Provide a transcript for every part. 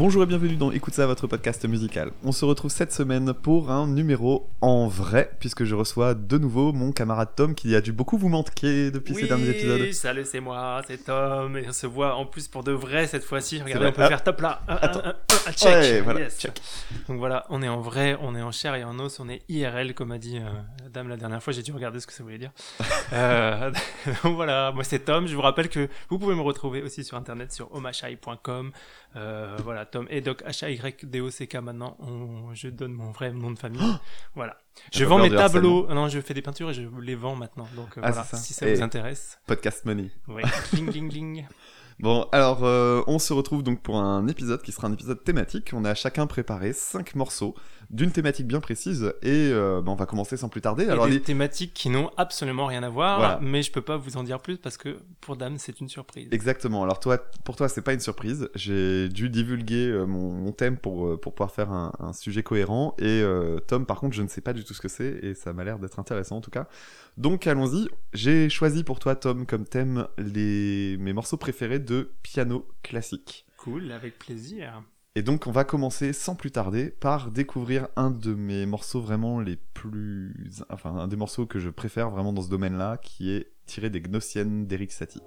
Bonjour et bienvenue dans Écoute ça, votre podcast musical. On se retrouve cette semaine pour un numéro en vrai, puisque je reçois de nouveau mon camarade Tom qui a dû beaucoup vous manquer depuis ces derniers épisodes. Salut, c'est moi, c'est Tom, et on se voit en plus pour de vrai cette fois-ci. Regardez, on peut Ah. faire top là. Un, Attends. un, check. Ouais, voilà, Yes. check. Donc voilà, on est en vrai, on est en chair et en os, on est IRL, comme a dit euh, la dame la dernière fois. J'ai dû regarder ce que ça voulait dire. Euh, donc voilà, moi c'est Tom. Je vous rappelle que vous pouvez me retrouver aussi sur internet sur omashai.com. Euh, voilà, Tom et Doc H-A-Y-D-O-C-K maintenant. on- je donne mon vrai nom de famille. voilà. Je vends mes tableaux. Non, je fais des peintures et je les vends maintenant. Donc euh, Ah, voilà, c'est ça. si ça Et- vous intéresse. Podcast Money. Ouais. Ding, ding, ding. Bon, alors euh, on se retrouve donc pour un épisode qui sera un épisode thématique. On a chacun préparé 5 morceaux d'une thématique bien précise et euh, bah, on va commencer sans plus tarder. Et Alors des les- thématiques qui n'ont absolument rien à voir, Voilà. mais je peux pas vous en dire plus parce que pour Dame, c'est une surprise. Exactement. Alors toi, pour toi, c'est pas une surprise. J'ai dû divulguer euh, mon, mon thème pour, euh, pour pouvoir faire un, un sujet cohérent. Et euh, Tom, par contre, je ne sais pas du tout ce que c'est et ça m'a l'air d'être intéressant en tout cas. Donc allons-y. J'ai choisi pour toi, Tom, comme thème les mes morceaux préférés de piano classique. Cool, avec plaisir. Et donc on va commencer sans plus tarder par découvrir un de mes morceaux vraiment les plus... Enfin, un des morceaux que je préfère vraiment dans ce domaine-là, qui est tiré des Gnossiennes d'Eric Satie.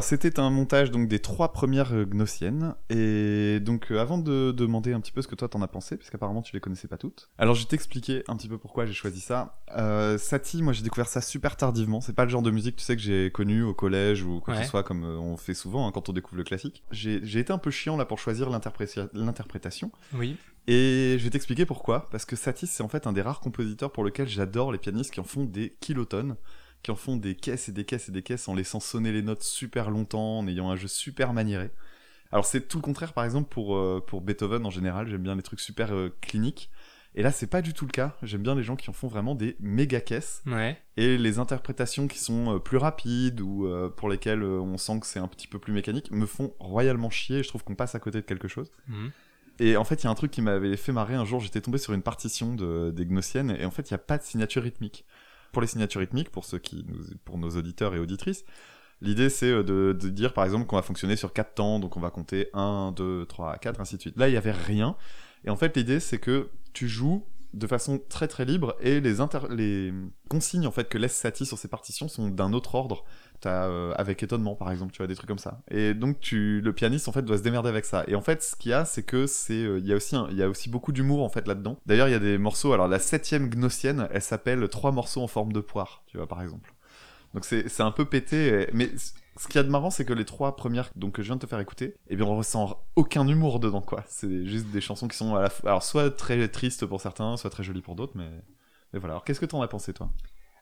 Alors, c'était un montage donc des trois premières euh, Gnossiennes. Et donc, euh, avant de demander un petit peu ce que toi t'en as pensé, puisqu'apparemment tu les connaissais pas toutes, alors je vais t'expliquer un petit peu pourquoi j'ai choisi ça. Euh, Satie, moi j'ai découvert ça super tardivement. C'est pas le genre de musique, tu sais, que j'ai connu au collège ou quoi que Ouais. ce soit, comme euh, on fait souvent hein, quand on découvre le classique. J'ai été un peu chiant là pour choisir l'interprétation. Oui. Et je vais t'expliquer pourquoi. Parce que Satie, c'est en fait un des rares compositeurs pour lequel j'adore les pianistes qui en font des kilotonnes, qui en font des caisses et des caisses et des caisses en laissant sonner les notes super longtemps, en ayant un jeu super maniéré. Alors c'est tout le contraire par exemple pour, euh, pour Beethoven en général, j'aime bien les trucs super euh, cliniques. Et là c'est pas du tout le cas, j'aime bien les gens qui en font vraiment des méga caisses Ouais. et les interprétations qui sont euh, plus rapides ou pour lesquelles on sent que c'est un petit peu plus mécanique me font royalement chier, je trouve qu'on passe à côté de quelque chose. Mhm. Et en fait, il y a un truc qui m'avait fait marrer. Un jour, j'étais tombé sur une partition de, des Gnossiennes, et en fait, il n'y a pas de signature rythmique. Pour les signatures rythmiques, pour ceux qui pour nos auditeurs et auditrices, l'idée c'est euh, de, de dire par exemple qu'on va fonctionner sur 4 temps, donc on va compter 1, 2, 3, 4, ainsi de suite. Là, il n'y avait rien. Et en fait, l'idée c'est que tu joues de façon très très libre et les, consignes en fait que laisse Satie sur ses partitions sont d'un autre ordre. T'as euh, avec étonnement par exemple, tu vois des trucs comme ça. Et donc tu le pianiste en fait doit se démerder avec ça. Et en fait ce qu'il y a c'est que c'est euh, il y a aussi il y a aussi beaucoup d'humour en fait là-dedans. D'ailleurs il y a des morceaux. Alors la septième gnossienne, elle s'appelle trois morceaux en forme de poire, tu vois par exemple. Donc c'est un peu pété, mais ce qu'il y a de marrant, c'est que les trois premières donc, que je viens de te faire écouter, eh bien, on ressent aucun humour dedans, quoi. C'est juste des chansons qui sont à la alors soit très tristes pour certains, soit très jolies pour d'autres, mais, mais voilà. Alors qu'est-ce que t'en as pensé, toi?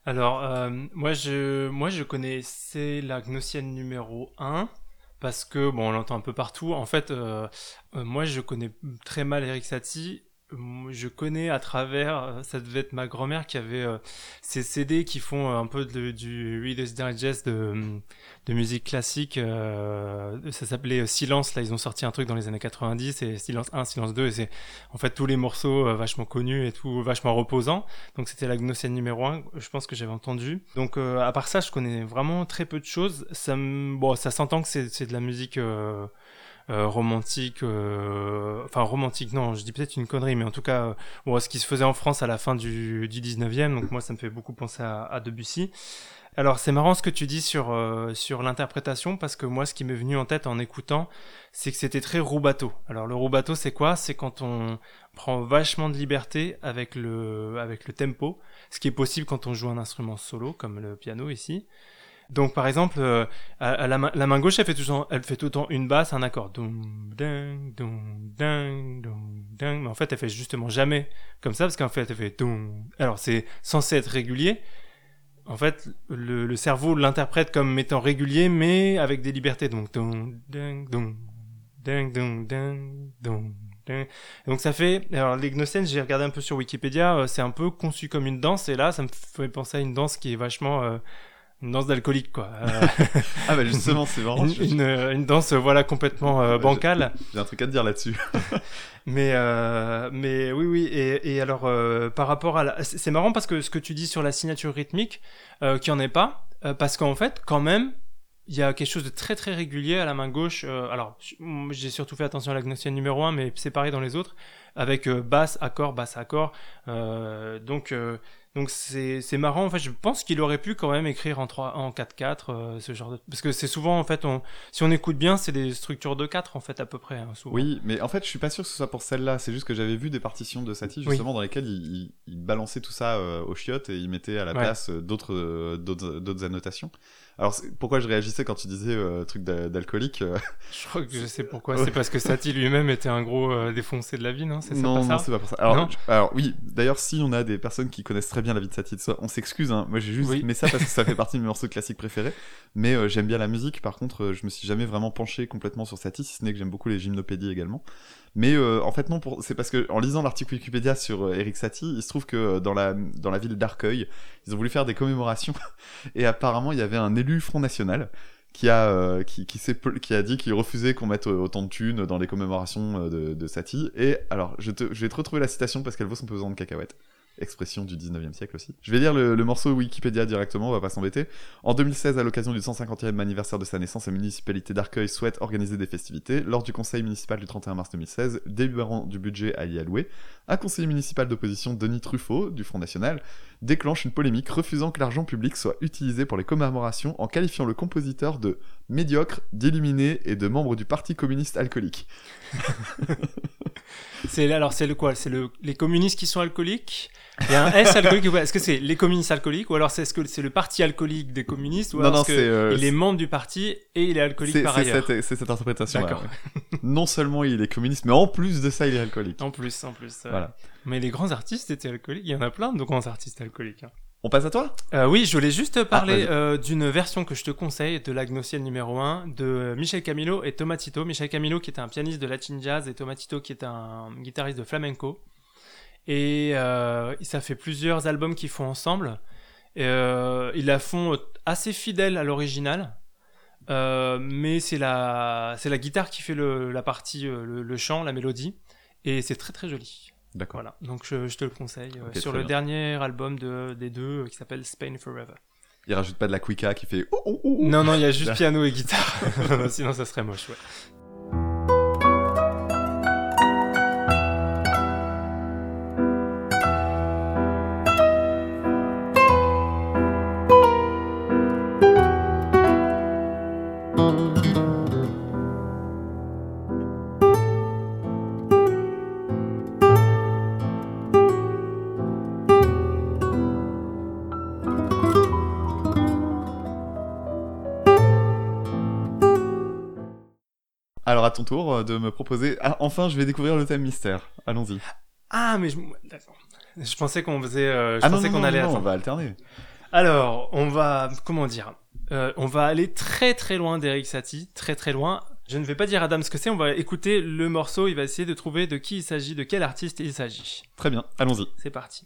Alors, euh, moi, je, moi, je connaissais la Gnossienne numéro 1 parce que, bon, on l'entend un peu partout. En fait, euh, euh, moi, je connais très mal Eric Satie je connais à travers, euh, ça devait être ma grand-mère qui avait euh, ces CD qui font euh, un peu de, du Reader's Digest de, de musique classique. ça s'appelait Silence. Là, ils ont sorti un truc dans les années 90 et Silence 1, Silence 2. Et c'est en fait tous les morceaux vachement connus et tout vachement reposants. Donc c'était la Gnossienne numéro 1. Je pense que j'avais entendu. Donc à part ça, je connais vraiment très peu de choses. Ça, bon, ça s'entend que c'est de la musique. Euh, romantique, euh, enfin romantique, non, je dis peut-être une connerie, mais en tout cas, bon, ce qui se faisait en France à la fin du, du 19e, donc moi ça me fait beaucoup penser à, Debussy. Alors c'est marrant ce que tu dis sur, euh, sur l'interprétation, parce que moi ce qui m'est venu en tête en écoutant, c'est que c'était très roubateau. Alors le roubateau c'est quoi? C'est quand on prend vachement de liberté avec le, avec le tempo, ce qui est possible quand on joue un instrument solo, comme le piano ici. Donc par exemple, euh, à, la, main, la, main, gauche, elle fait, tout, elle fait tout le temps une basse, un accord. Mais en fait, elle fait justement jamais comme ça, parce qu'en fait, elle fait Alors c'est censé être régulier. En fait, le, le cerveau l'interprète comme étant régulier, mais avec des libertés. Donc donc ça fait, alors les gnocènes, j'ai regardé un peu sur Wikipédia, euh, c'est un peu conçu comme une danse, et là ça me fait penser à une danse qui est vachement euh, une danse d'alcoolique quoi. ah bah justement c'est marrant. Une, une, danse voilà complètement euh, bancale. J'ai un truc à te dire là-dessus. mais euh, mais oui oui et, et alors euh, par rapport à la... c'est marrant parce que ce que tu dis sur la signature rythmique euh, qui en est pas parce qu'en fait quand même il y a quelque chose de très très régulier à la main gauche. alors j'ai surtout fait attention à la gnossienne numéro 1 mais c'est pareil dans les autres avec basse accord basse accord. donc donc c'est marrant, en fait, je pense qu'il aurait pu quand même écrire en 3 en 4-4 euh, ce genre de parce que c'est souvent en fait on si on écoute bien, c'est des structures de 4 en fait à peu près hein, Oui, mais en fait, je suis pas sûr que ce soit pour celle-là, c'est juste que j'avais vu des partitions de Satie justement dans lesquelles il, il, balançait tout ça euh, au chiottes et il mettait à la place euh, d'autres d'autres annotations. Alors pourquoi je réagissais quand tu disais euh, truc d'alcoolique euh, Je crois que je sais pourquoi. C'est parce que Satie lui-même était un gros euh, défoncé de la vie, non? C'est non, non, c'est pas pour ça. Alors, alors oui, d'ailleurs, si on a des personnes qui connaissent très bien la vie de Satie, on s'excuse. Hein. Moi, j'ai juste mais ça parce que ça fait partie de mes morceaux classiques préférés. Mais euh, j'aime bien la musique. Par contre, je me suis jamais vraiment penché complètement sur Satie, si ce n'est que j'aime beaucoup les gymnopédies également. Mais euh, en fait non, c'est parce que en lisant l'article Wikipédia sur euh, Eric Satie, il se trouve que euh, dans la ville d'Arcueil, ils ont voulu faire des commémorations et apparemment il y avait un élu Front National qui a dit qu'il refusait qu'on mette autant de thunes dans les commémorations de, Satie. Et alors je vais te retrouver la citation parce qu'elle vaut son pesant de cacahuètes expression du 19e siècle aussi. Je vais lire le, morceau Wikipédia directement, on va pas s'embêter. En 2016, à l'occasion du 150e anniversaire de sa naissance, la municipalité d'Arcueil souhaite organiser des festivités. Lors du conseil municipal du 31 mars 2016, délibérant du budget à y allouer, un conseiller municipal d'opposition, Denis Truffaut, du Front National, déclenche une polémique refusant que l'argent public soit utilisé pour les commémorations en qualifiant le compositeur de médiocre, d'illuminé et de membre du Parti communiste alcoolique. c'est alors c'est le quoi? C'est le, les communistes qui sont alcooliques? Il y a un S alcoolique Est-ce que c'est les communistes alcooliques ou alors c'est ce que c'est le parti alcoolique des communistes ou non, non, c'est euh, il est membre du parti et il est alcoolique par ailleurs? C'est cette interprétation. là non seulement il est communiste, mais en plus de ça il est alcoolique. En plus, en plus. Voilà. Mais les grands artistes étaient alcooliques. Il y en a plein de grands artistes alcooliques. Hein. On passe à toi? Euh, Oui, je voulais juste parler ah, euh, d'une version que je te conseille de la Gnossienne numéro 1 de Michel Camilo et Tomatito. Michel Camilo qui est un pianiste de latin jazz et Tomatito qui est un guitariste de flamenco. Et euh, ça fait plusieurs albums qu'ils font ensemble. Ils la font assez fidèle à l'original. Mais c'est la, c'est la guitare qui fait le, la partie, le, le chant, la mélodie. Et c'est très très joli. D'accord. Voilà. Donc je, te le conseille. Euh, sur le dernier album de, des deux euh, qui s'appelle Spain Forever. Il rajoute pas de la Quicka qui fait. non, non, il y a juste piano et guitare. Sinon, ça serait moche, ouais. Ton tour euh, de me proposer. Ah, enfin, je vais découvrir le thème mystère. Allons-y. Ah, mais je, je pensais qu'on faisait. Euh, je ah pensais qu'on allait. on va alterner. Alors, on va. Comment dire euh, On va aller très très loin d'Eric Satie, très très loin. Je ne vais pas dire à Dame ce que c'est, on va écouter le morceau, il va essayer de trouver de qui il s'agit, de quel artiste il s'agit. Très bien, allons-y. C'est parti.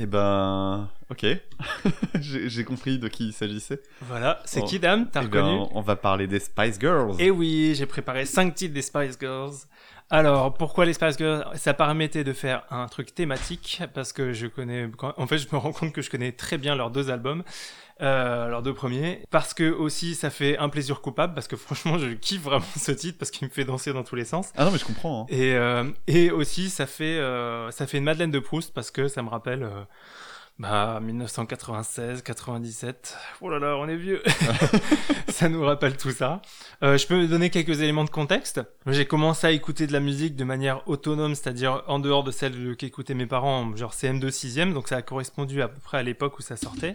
Et ben, ok, j'ai compris de qui il s'agissait. Voilà, c'est Oh. qui Dame? T'as Eh ben, reconnu on va parler des Spice Girls. Et oui, j'ai préparé 5 titres des Spice Girls. Alors, pourquoi les Spice Girls? Ça permettait de faire un truc thématique, parce que je connais... En fait, je me rends compte que je connais très bien leurs deux albums, euh, leurs deux premiers, parce que aussi, ça fait un plaisir coupable, parce que franchement, je kiffe vraiment ce titre, parce qu'il me fait danser dans tous les sens. Ah non, mais je comprends. hein. Et, euh, et aussi, ça fait, euh, ça fait une Madeleine de Proust, parce que ça me rappelle... bah, 1996, 97. Oh là là, on est vieux. ça nous rappelle tout ça. Euh, je peux donner quelques éléments de contexte. J'ai commencé à écouter de la musique de manière autonome, c'est-à-dire en dehors de celle qu'écoutaient mes parents, genre CM2 6e, donc ça a correspondu à peu près à l'époque où ça sortait.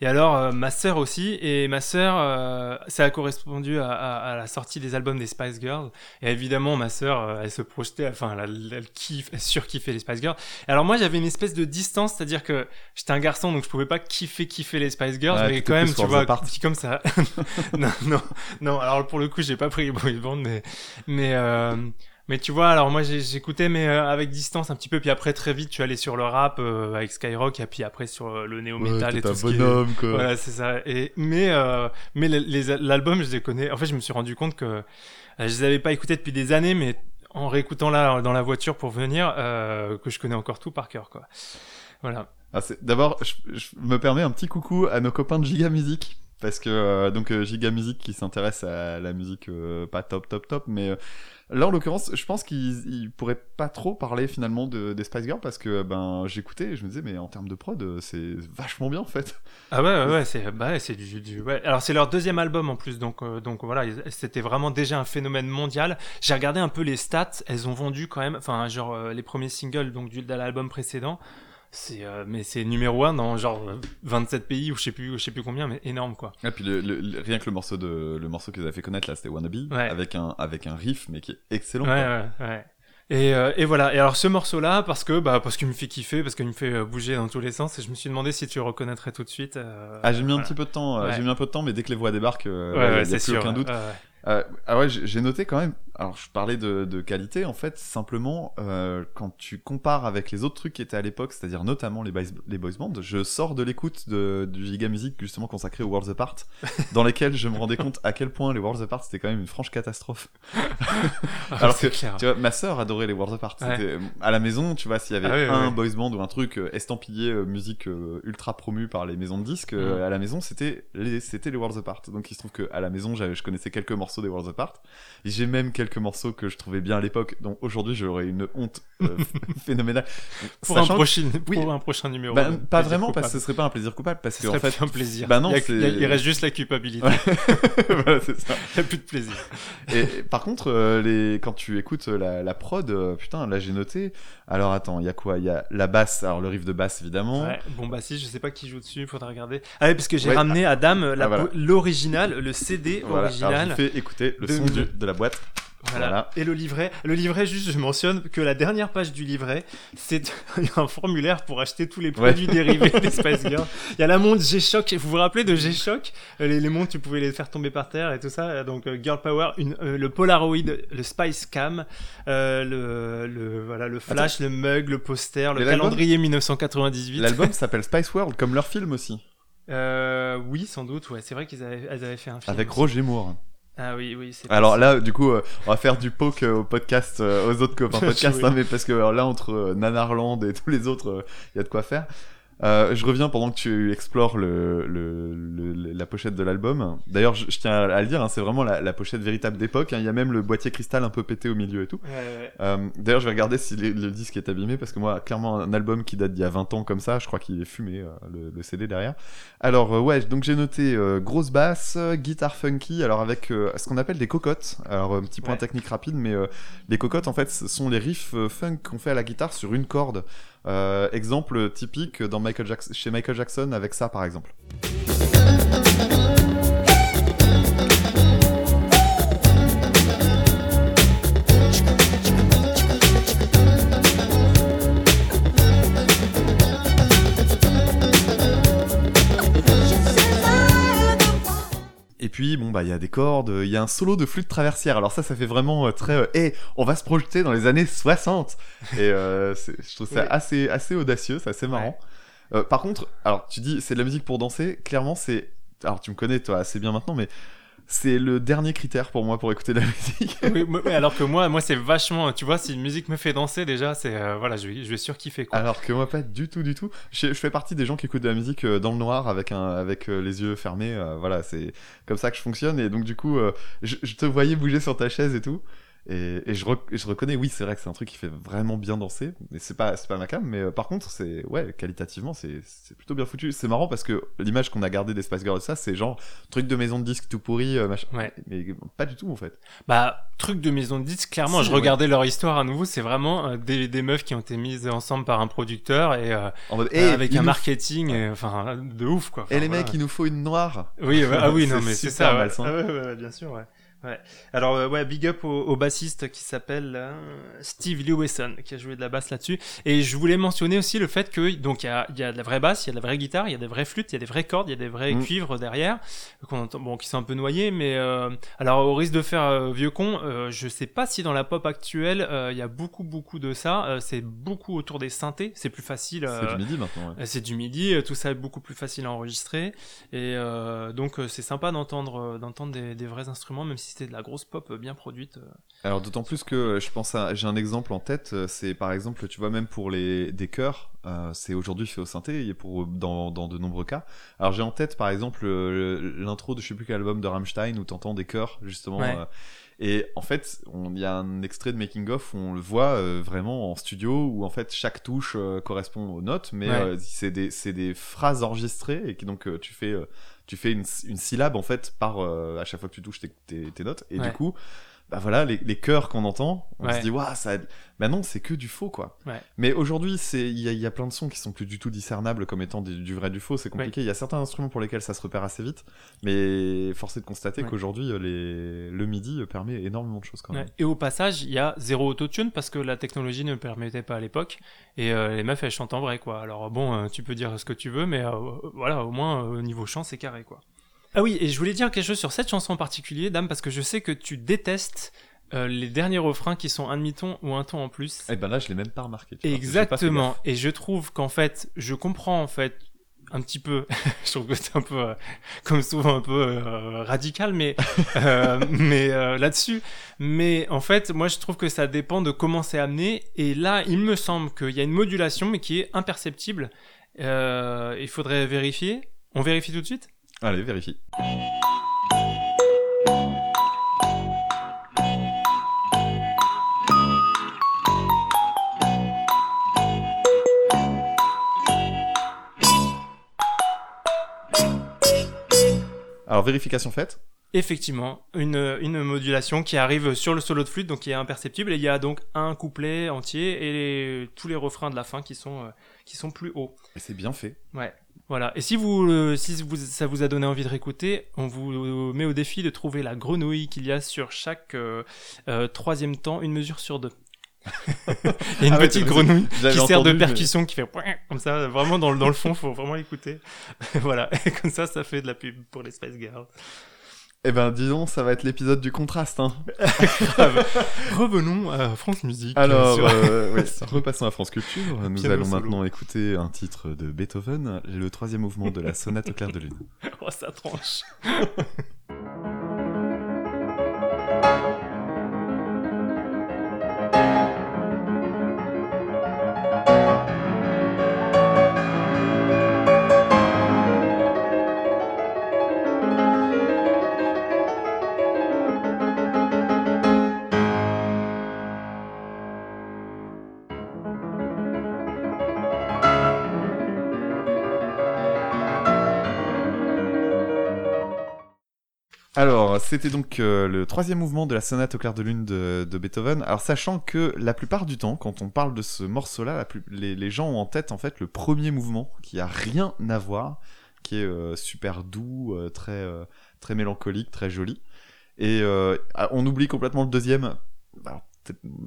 Et alors, euh, ma sœur aussi, et ma sœur, euh, ça a correspondu à, à- à la sortie des albums des Spice Girls. Et évidemment, ma sœur, euh, elle se projetait, enfin, elle, elle kiffe, elle surkiffait les Spice Girls. Et alors moi, j'avais une espèce de distance, c'est-à-dire que j'étais un garçon, donc je pouvais pas kiffer, kiffer les Spice Girls, Ouais, mais quand même, tu vois, Apart. comme ça. non, non, non. Alors pour le coup, j'ai pas pris les boy band, mais, mais, euh, mais tu vois, alors moi j'écoutais, mais euh, avec distance un petit peu, puis après très vite, tu allais sur le rap euh, avec Skyrock, et puis après sur euh, le néo Ouais, metal t'es et tout un ce qui est- bonhomme, quoi. voilà, c'est ça. Et mais euh, mais l'album, je les connais. En fait, je me suis rendu compte que euh, je les avais pas écoutés depuis des années, mais en réécoutant là dans la voiture pour venir, euh, que je connais encore tout par cœur, quoi. Voilà. Ah, D'abord, je, je me permets un petit coucou à nos copains de Giga Music. Parce que, euh, donc, euh, Giga Music qui s'intéresse à la musique euh, pas top, top, top. Mais euh, là, en l'occurrence, je pense qu'ils ils pourraient pas trop parler finalement de, des Spice Girls. Parce que, ben, j'écoutais et je me disais, mais en termes de prod, c'est vachement bien en fait. Ah ouais, ouais, ouais, c'est bah, du, du ouais. Alors c'est leur deuxième album en plus, donc euh, donc voilà, c'était vraiment déjà un phénomène mondial. J'ai regardé un peu les stats, elles ont vendu quand même, enfin genre euh, les premiers singles donc du de l'album précédent. C'est euh, mais c'est numéro un dans genre euh, 27 pays ou je sais plus je sais plus combien, mais énorme quoi. Et puis, le, le- le- rien que le morceau, de, le morceau qu'ils avaient fait connaître là, c'était Wannabe. Ouais. Avec, un, avec un riff, mais qui est excellent. Ouais, quoi. ouais, ouais. Et, euh, et voilà. Et alors ce morceau-là, parce que bah parce qu'il me fait kiffer, parce qu'il me fait euh, bouger dans tous les sens, et je me suis demandé si tu le reconnaîtrais tout de suite. euh, Ah, j'ai mis un petit peu de temps, euh, Ouais. j'ai mis un peu de temps, mais dès que les voix débarquent, euh, Ouais, ouais, y a- plus sûr. aucun doute. Euh, ah ouais, j'ai noté quand même. Alors, je parlais de, de qualité, en fait, simplement, euh, quand tu compares avec les autres trucs qui étaient à l'époque, c'est-à-dire notamment les boys, les boys bands, je sors de l'écoute du Giga Music, justement consacré aux Worlds Apart, dans lesquels je me rendais compte à quel point les Worlds Apart c'était quand même une franche catastrophe. Alors que, clair. tu vois, ma sœur adorait les Worlds Apart. Ouais. C'était à la maison, tu vois, s'il y avait Ah un boys band ou un truc euh, estampillé euh, musique euh, ultra promue par les maisons de disques, euh, Mm. à la maison, c'était les, les Worlds Apart. Donc il se trouve que à la maison, je connaissais quelques morceaux des Worlds Apart. J'ai même quelques morceaux que je trouvais bien à l'époque, dont aujourd'hui j'aurais une honte euh, phénoménale. pour, un que- prochain, oui. pour un prochain numéro. bah, pas vraiment, parce que ce serait pas un plaisir coupable, parce Ce que en serait fait, un plaisir. bah non, il, a- il il reste juste la culpabilité. voilà, c'est ça. il n'y a plus de plaisir. Et par contre, euh, les... quand tu écoutes euh, la, la prod, euh, putain, là j'ai noté. Alors attends, il y a quoi? Il y a la basse, alors le riff de basse évidemment. Ouais, bon bah si, je sais pas qui joue dessus, faudra regarder. Ah oui, parce que j'ai Ouais, ramené à Dame ah, voilà. l'original, le CD Voilà, original. Fais écouter le de- son du- de la boîte. Voilà. Voilà. Et le livret. Le livret, juste, je mentionne que la dernière page du livret, c'est un formulaire pour acheter tous les produits dérivés des Spice Girls. Il y a la montre G-Shock. Vous vous rappelez de G-Shock? Euh, les, les montres, tu pouvais les faire tomber par terre et tout ça. Donc, euh, Girl Power, une, euh, le Polaroid, le Spice Cam, euh, le, le, voilà, le flash, le mug, le poster, le calendrier 1998. L'album s'appelle Spice World, comme leur film aussi, Euh, oui, sans doute, ouais. C'est vrai qu'ils avaient, fait un film. avec aussi. Roger Moore. Ah oui, oui. c'est Alors possible. là, du coup, euh, on va faire du poke euh, au podcast, euh, aux autres copains joué. hein, mais parce que alors là, entre euh, Nanarland et tous les autres, il y a de quoi faire. Euh, je reviens pendant que tu explores le, le, le- la pochette de l'album. D'ailleurs, je, je tiens à le dire, hein, c'est vraiment la, la pochette véritable d'époque. hein. Il y a même le boîtier cristal un peu pété au milieu et tout. Euh, D'ailleurs, je vais regarder si le, le disque est abîmé parce que moi, clairement, un album qui date d'il y a 20 ans comme ça, je crois qu'il est fumé, euh, le, le CD derrière. Alors, euh, ouais, donc j'ai noté euh, grosse basse, guitare funky, alors avec euh, ce qu'on appelle des cocottes. Alors, un petit point Ouais. technique rapide, mais euh, les cocottes, en fait, ce sont les riffs funk qu'on fait à la guitare sur une corde. Euh, exemple typique dans chez Michael Jackson avec ça, par exemple. Puis, bon, bah, il y a des cordes, il y a un solo de flûte traversière. Alors ça, ça fait vraiment euh, très... euh, Eh, on va se projeter dans les années 60 Et euh, je trouve ça Oui. assez, assez audacieux, c'est assez marrant. Euh, par contre, alors tu dis, c'est de la musique pour danser. Clairement, c'est... Alors tu me connais, toi, assez bien maintenant, mais c'est le dernier critère pour moi pour écouter de la musique. Oui, mais alors que moi, moi c'est vachement. Tu vois, si une musique me fait danser, déjà, c'est euh, voilà, je vais, je vais surkiffer quoi. Alors que moi pas du tout du tout. Je, je fais partie des gens qui écoutent de la musique euh, dans le noir avec un avec euh, les yeux fermés. euh, voilà, c'est comme ça que je fonctionne et donc du coup je, je te voyais bouger sur ta chaise et tout. Et, et je, rec- je reconnais, oui, c'est vrai que c'est un truc qui fait vraiment bien danser. Mais c'est pas, c'est pas ma cam, mais euh, par contre, c'est, ouais, qualitativement, c'est, plutôt bien foutu. C'est marrant parce que l'image qu'on a gardée des Spice Girls, et ça, c'est genre truc de maison de disque tout pourri, euh, machin. Ouais. Mais pas du tout, en fait. Bah, truc de maison de disques, clairement, Si, je ouais. regardais leur histoire à nouveau, c'est vraiment euh, des, des meufs qui ont été mises ensemble par un producteur et euh, En mode, Eh, avec un nous- marketing, euh, enfin, de ouf quoi. Et Enfin, les voilà. mecs, il nous faut une noire. Oui, ouais, ah oui, non, mais c'est ça. Ouais. Ah ouais, ouais, ouais, bien sûr, ouais. Ouais. Alors, euh, ouais, big up au, au bassiste qui s'appelle euh, Steve Lewison, qui a joué de la basse là-dessus. Et je voulais mentionner aussi le fait que, donc, il y a, y a de la vraie basse, il y a de la vraie guitare, il y a des vraies flûtes, il y a des vraies cordes, il y a des vrais Mm. cuivres derrière, qu'on entend, bon, qui sont un peu noyés, mais, euh, alors, au risque de faire euh, vieux con, euh, je sais pas si dans la pop actuelle, euh, il y a beaucoup, beaucoup de ça. Euh, c'est beaucoup autour des synthés, c'est plus facile. C'est du midi maintenant, ouais. C'est du midi, tout ça est beaucoup plus facile à enregistrer et euh, donc c'est sympa d'entendre d'entendre des, des vrais instruments même si c'était de la grosse pop bien produite. euh. Alors d'autant plus que je pense à j'ai un exemple en tête, euh, c'est par exemple tu vois même pour les des chœurs, euh, c'est aujourd'hui fait au synthé et pour dans, dans de nombreux cas. Alors j'ai en tête par exemple l'intro de je sais plus quel album de Rammstein où t'entends des chœurs justement. Ouais. euh, et en fait, il y a un extrait de making of où on le voit euh, vraiment en studio où en fait chaque touche euh, correspond aux notes, mais Ouais. euh, c'est des c'est des phrases enregistrées et qui donc tu fais tu fais une, une syllabe en fait par euh, à chaque fois que tu touches tes, tes, tes notes et Ouais. du coup bah voilà les, les chœurs qu'on entend on Ouais. se dit waouh ça bah non c'est que du faux quoi Ouais. mais aujourd'hui c'est il y y a plein de sons qui sont plus du tout discernables comme étant du, du vrai du faux c'est compliqué il y a certains instruments pour lesquels ça se repère assez vite mais force est de constater qu'aujourd'hui euh, les le midi euh, permet énormément de choses quand même. Et au passage, il y a zéro autotune parce que la technologie ne le permettait pas à l'époque et euh, les meufs elles chantent en vrai quoi. Alors bon, euh, tu peux dire ce que tu veux mais euh, voilà, au moins au niveau chant c'est carré quoi. Ah oui, et je voulais dire quelque chose sur cette chanson en particulier, Dame, parce que je sais que tu détestes euh, les derniers refrains qui sont un demi-ton ou un ton en plus. et ben là je l'ai même pas remarqué tu pas Exactement. Et je trouve qu'en fait, je comprends en fait un petit peu. je trouve que c'est un peu, euh, comme souvent, un peu euh, radical, mais euh, mais euh, là-dessus. Mais en fait, moi, je trouve que ça dépend de comment c'est amené. Et là, il me semble qu'il y a une modulation, mais qui est imperceptible. Euh, il faudrait vérifier. On vérifie tout de suite? Allez vérifie. Alors vérification faite. Effectivement, une, une modulation qui arrive sur le solo de flûte, donc qui est imperceptible, et il y a donc un couplet entier et les- tous les refrains de la fin qui sont, euh, qui sont plus hauts. et c'est bien fait. Ouais, voilà. Et si vous, euh, si vous, ça vous a donné envie de réécouter, on vous met au défi de trouver la grenouille qu'il y a sur chaque euh, euh, troisième temps, une mesure sur deux. Il y a une Ah petite grenouille qui sert de mais- percussion qui fait comme ça, vraiment dans, le- dans le fond, faut vraiment l'écouter. voilà, et comme ça, ça fait de la pub pour les Spice Girls. Eh ben, disons, ça va être l'épisode du contraste. Hein. Revenons à France Musique. Alors, sur- euh, ouais, repassons à France Culture. Nous Piano allons solo. maintenant écouter un titre de Beethoven, le troisième mouvement de la sonate au clair de lune. oh, ça tranche. C'était donc euh, le troisième mouvement de la sonate au clair de lune de, Beethoven. Alors, sachant que la plupart du temps, quand on parle de ce morceau-là, les, gens ont en tête en fait le premier mouvement, qui a rien à voir, qui est euh, super doux, euh, très très mélancolique, très joli. Et ah, on oublie complètement le deuxième.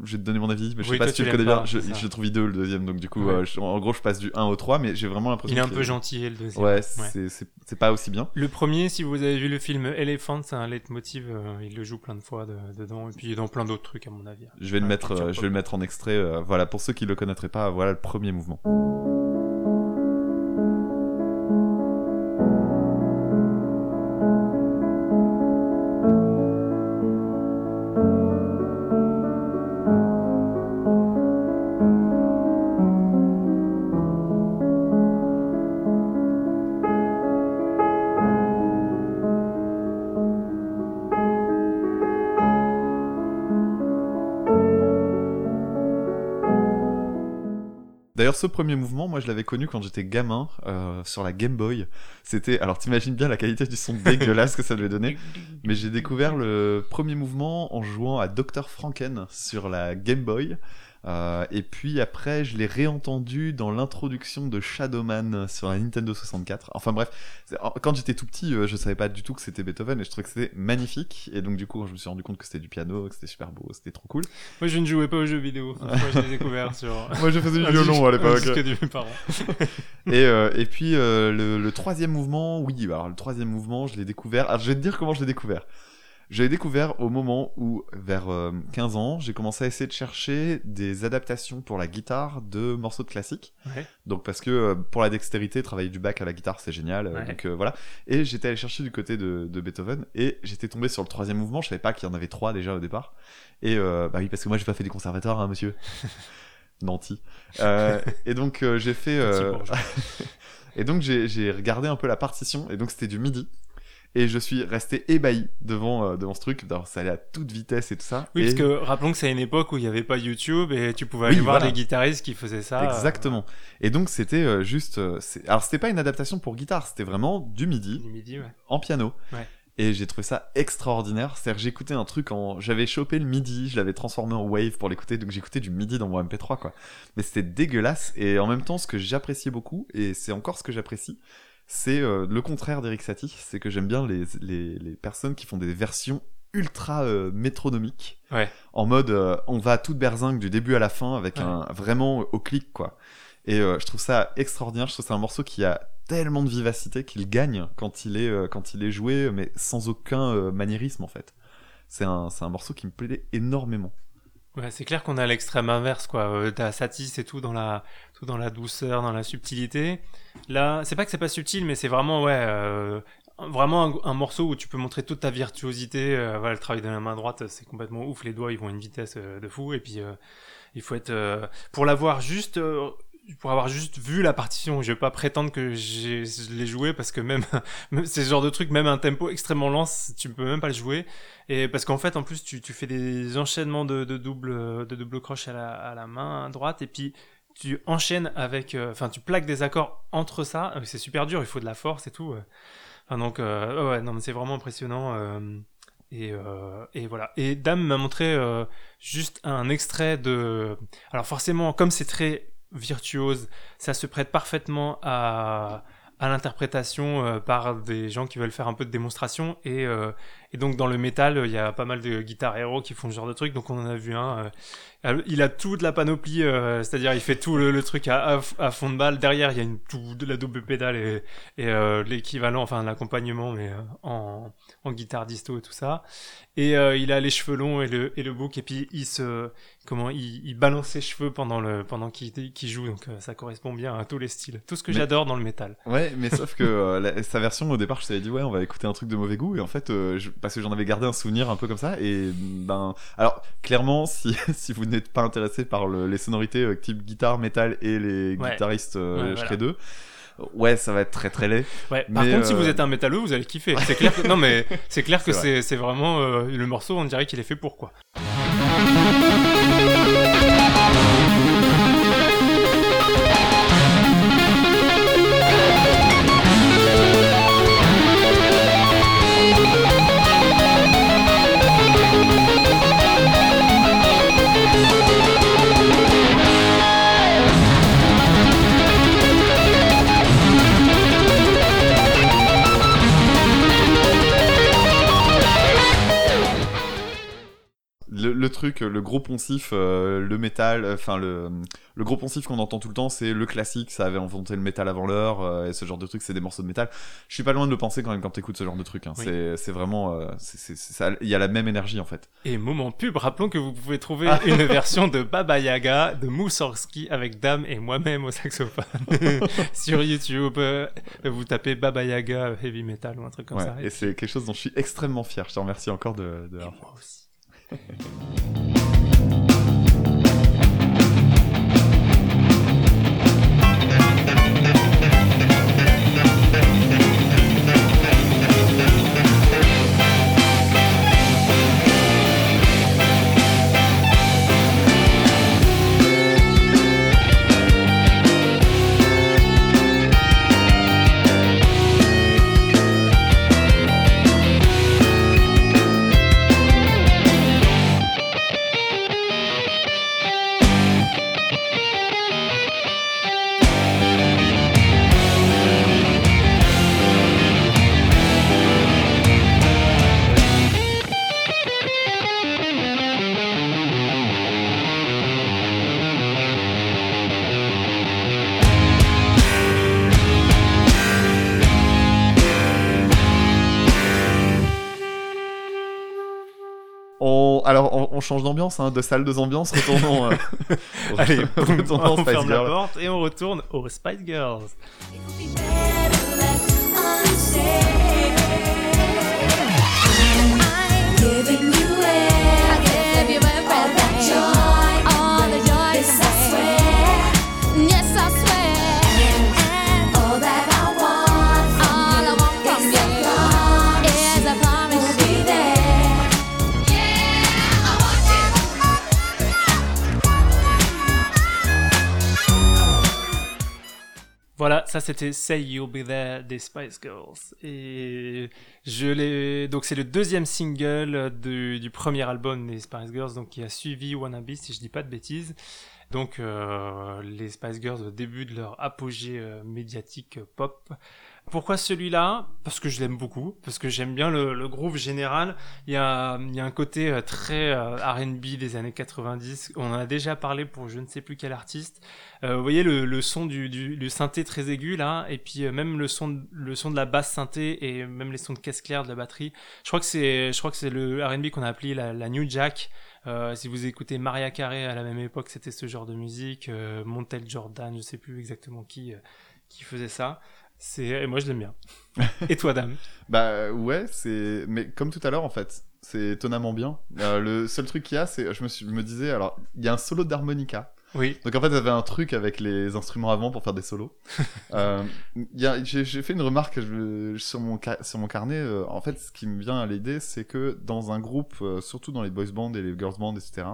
Je vais te donner mon avis, mais je Oui, sais pas si tu le connais bien. Je, trouve hideux le deuxième, donc du coup, Ouais. euh, je- en gros, je passe du 1 au 3, mais j'ai vraiment l'impression Il est un que peu gentil, le deuxième. Ouais, c'est c'est- pas aussi bien. Le premier, si vous avez vu le film Elephant, c'est un leitmotiv, euh, il le joue plein de fois de- dedans, et puis dans plein d'autres trucs à mon avis. Je vais, le Ouais, mettre, euh, je vais le mettre en extrait. voilà, pour ceux qui le connaîtraient pas, voilà le premier mouvement. Ce premier mouvement, moi, je l'avais connu quand j'étais gamin euh, sur la Game Boy. C'était, alors, t'imagines bien la qualité du son dégueulasse que ça devait donner. Mais j'ai découvert le premier mouvement en jouant à Dr Franken sur la Game Boy. Euh, et puis après, je l'ai réentendu dans l'introduction de Shadowman sur la Nintendo 64. Enfin bref, quand j'étais tout petit, euh, je savais pas du tout que c'était Beethoven et je trouvais que c'était magnifique. Et donc du coup, je me suis rendu compte que c'était du piano, que c'était super beau, c'était trop cool. Moi, je ne jouais pas aux jeux vidéo. Moi, je l'ai découvert sur. Moi, je faisais du violon à l'époque. Et, euh, et puis euh, le, le troisième mouvement, oui, alors le troisième mouvement, je l'ai découvert. Alors je vais te dire comment je l'ai découvert. Je l'ai découvert au moment où, vers euh, 15 ans, j'ai commencé à essayer de chercher des adaptations pour la guitare de morceaux de classiques. Ouais. Donc parce que euh, pour la dextérité, travailler du bac à la guitare, c'est génial. euh, Ouais. Donc euh, voilà. Et j'étais allé chercher du côté de, de Beethoven et j'étais tombé sur le troisième mouvement. Je savais pas qu'il y en avait trois déjà au départ. Et euh, bah oui, parce que moi j'ai pas fait du conservatoire, hein, monsieur. Nanti. Euh, et donc euh, j'ai fait. Euh, et donc j'ai regardé un peu la partition et donc c'était du midi. Et je suis resté ébahi devant, euh, devant ce truc. Alors, ça allait à toute vitesse et tout ça. Oui, et... parce que rappelons que c'est une époque où il n'y avait pas YouTube et tu pouvais Oui, aller voir voilà. des guitaristes qui faisaient ça. euh, Exactement. Et donc c'était euh, juste. Alors c'était pas une adaptation pour guitare, c'était vraiment du midi du midi, ouais. en piano. Ouais. Et j'ai trouvé ça extraordinaire. C'est-à-dire j'écoutais un truc en. J'avais chopé le midi, je l'avais transformé en wave pour l'écouter, donc j'écoutais du midi dans mon MP3, quoi. Mais c'était dégueulasse. Et en même temps, ce que j'appréciais beaucoup, et c'est encore ce que j'apprécie, c'est euh, le contraire d'Eric Satie. C'est que j'aime bien les, les, les personnes qui font des versions ultra euh, métronomiques. Ouais. En mode, euh, on va à toute berzingue du début à la fin avec Ouais. un vraiment au clic, quoi. Et je trouve ça extraordinaire. Je trouve c'est un morceau qui a tellement de vivacité qu'il gagne quand il est quand il est joué, mais sans aucun maniérisme en fait. C'est un c'est un morceau qui me plaît énormément. Ouais, c'est clair qu'on à l'extrême inverse, quoi. Euh, T'as Satis et tout dans la, dans la douceur, dans la subtilité. Là, c'est pas que c'est pas subtil, mais c'est vraiment, ouais, euh, vraiment un, morceau où tu peux montrer toute ta virtuosité. Euh, le travail de la main droite, c'est complètement ouf. Les doigts, ils vont à une vitesse euh, de fou. Et puis, il faut être, pour l'avoir juste, pour avoir juste vu la partition, je vais pas prétendre que je l'ai joué parce que même, même c'est ce genre de truc, même un tempo extrêmement lent, tu peux même pas le jouer. Et parce qu'en fait, en plus, tu, fais des enchaînements de, de double, de double croche à la main droite, et puis tu enchaînes avec, euh, enfin, tu plaques des accords entre ça. Euh, C'est super dur, il faut de la force et tout. euh. Enfin, donc, euh, ouais, non, mais c'est vraiment impressionnant. et, et voilà. Et Dame m'a montré juste un extrait de. Alors forcément, comme c'est très virtuose, ça se prête parfaitement à, à l'interprétation par des gens qui veulent faire un peu de démonstration. Et, et donc dans le métal, il y a pas mal de guitares héros qui font ce genre de truc. Donc on en a vu un. Euh, il a toute la panoplie, euh, c'est-à-dire il fait tout le, le truc à, à, à fond de balle. Derrière, il y a une tout de la double pédale et, et euh, l'équivalent, enfin l'accompagnement, mais euh, en, en guitare disto et tout ça. Et il a les cheveux longs et le, et le bouc, et puis il se, comment, il, il balance ses cheveux pendant le, pendant qu'il joue, donc ça correspond bien à tous les styles. Tout ce que Mais- j'adore dans le métal. Ouais, mais sauf que la- sa version au départ, je t'avais dit ouais, on va écouter un truc de mauvais goût et en fait, je- parce que j'en avais gardé un souvenir un peu comme ça et ben, alors clairement, si si vous n'êtes pas intéressé par le- les sonorités euh, type guitare, métal et les Ouais. guitaristes euh, Ouais, voilà. shreddeux, ouais, ça va être très très laid. Ouais. Par contre, si euh, vous êtes un métalleux, vous allez kiffer. C'est clair. Que... non, mais c'est clair que C'est c'est c'est vraiment euh, le morceau. On dirait qu'il est fait pour quoi. Le truc, le gros poncif, euh, le métal, enfin le, le gros poncif qu'on entend tout le temps, c'est le classique, ça avait inventé le métal avant l'heure, euh, et ce genre de truc, c'est des morceaux de métal. Je suis pas loin de le penser quand même quand t'écoutes ce genre de truc. Hein. Oui. C'est, c'est vraiment, euh, il y a la même énergie en fait. Et moment pub, rappelons que vous pouvez trouver une version de Baba Yaga de Moussorski avec Dame et moi-même au saxophone sur YouTube. euh, Vous tapez Baba Yaga Heavy Metal ou un truc comme Ouais, ça. et c'est quelque chose dont je suis extrêmement fier. Je te remercie encore de. de... Et moi aussi. Thank you. Change d'ambiance, hein, de salle, deux ambiances. Retournons. euh, Allez, retournons on ferme la porte et on retourne aux Spice Girls. Voilà, ça c'était Say You'll Be There des Spice Girls. Et je l'ai. Donc c'est le deuxième single du, du premier album des Spice Girls, donc qui a suivi Wannabe, si je dis pas de bêtises. Donc euh, les Spice Girls au début de leur apogée euh, médiatique euh, pop. Pourquoi celui-là? Parce que je l'aime beaucoup, parce que j'aime bien le, le groove général. Il y a, un côté très R&B des années 90. On en a déjà parlé pour je ne sais plus quel artiste. Vous voyez le, son du, synthé très aigu là, et puis même le son, le son de la basse synthé et même les sons de caisse claire de la batterie. Je crois que c'est, je crois que c'est le R&B qu'on a appelé la New Jack. Euh, si vous écoutez Maria Carey à la même époque, c'était ce genre de musique. Euh, Montel Jordan, je sais plus exactement qui, euh, qui faisait ça. C'est, et moi je l'aime bien. et toi, dame? Bah ouais, c'est. Mais comme tout à l'heure, en fait, c'est étonnamment bien. Le seul truc qu'il y a, c'est. Je me, suis... je me disais, alors, il y a un solo d'harmonica. Oui. Donc en fait, j'avais un truc avec les instruments avant pour faire des solos. Euh, J'ai fait une remarque je- sur, mon ca- sur mon carnet. euh, en fait, ce qui me vient à l'idée, c'est que dans un groupe, euh, surtout dans les boys bands et les girls bands, etc.,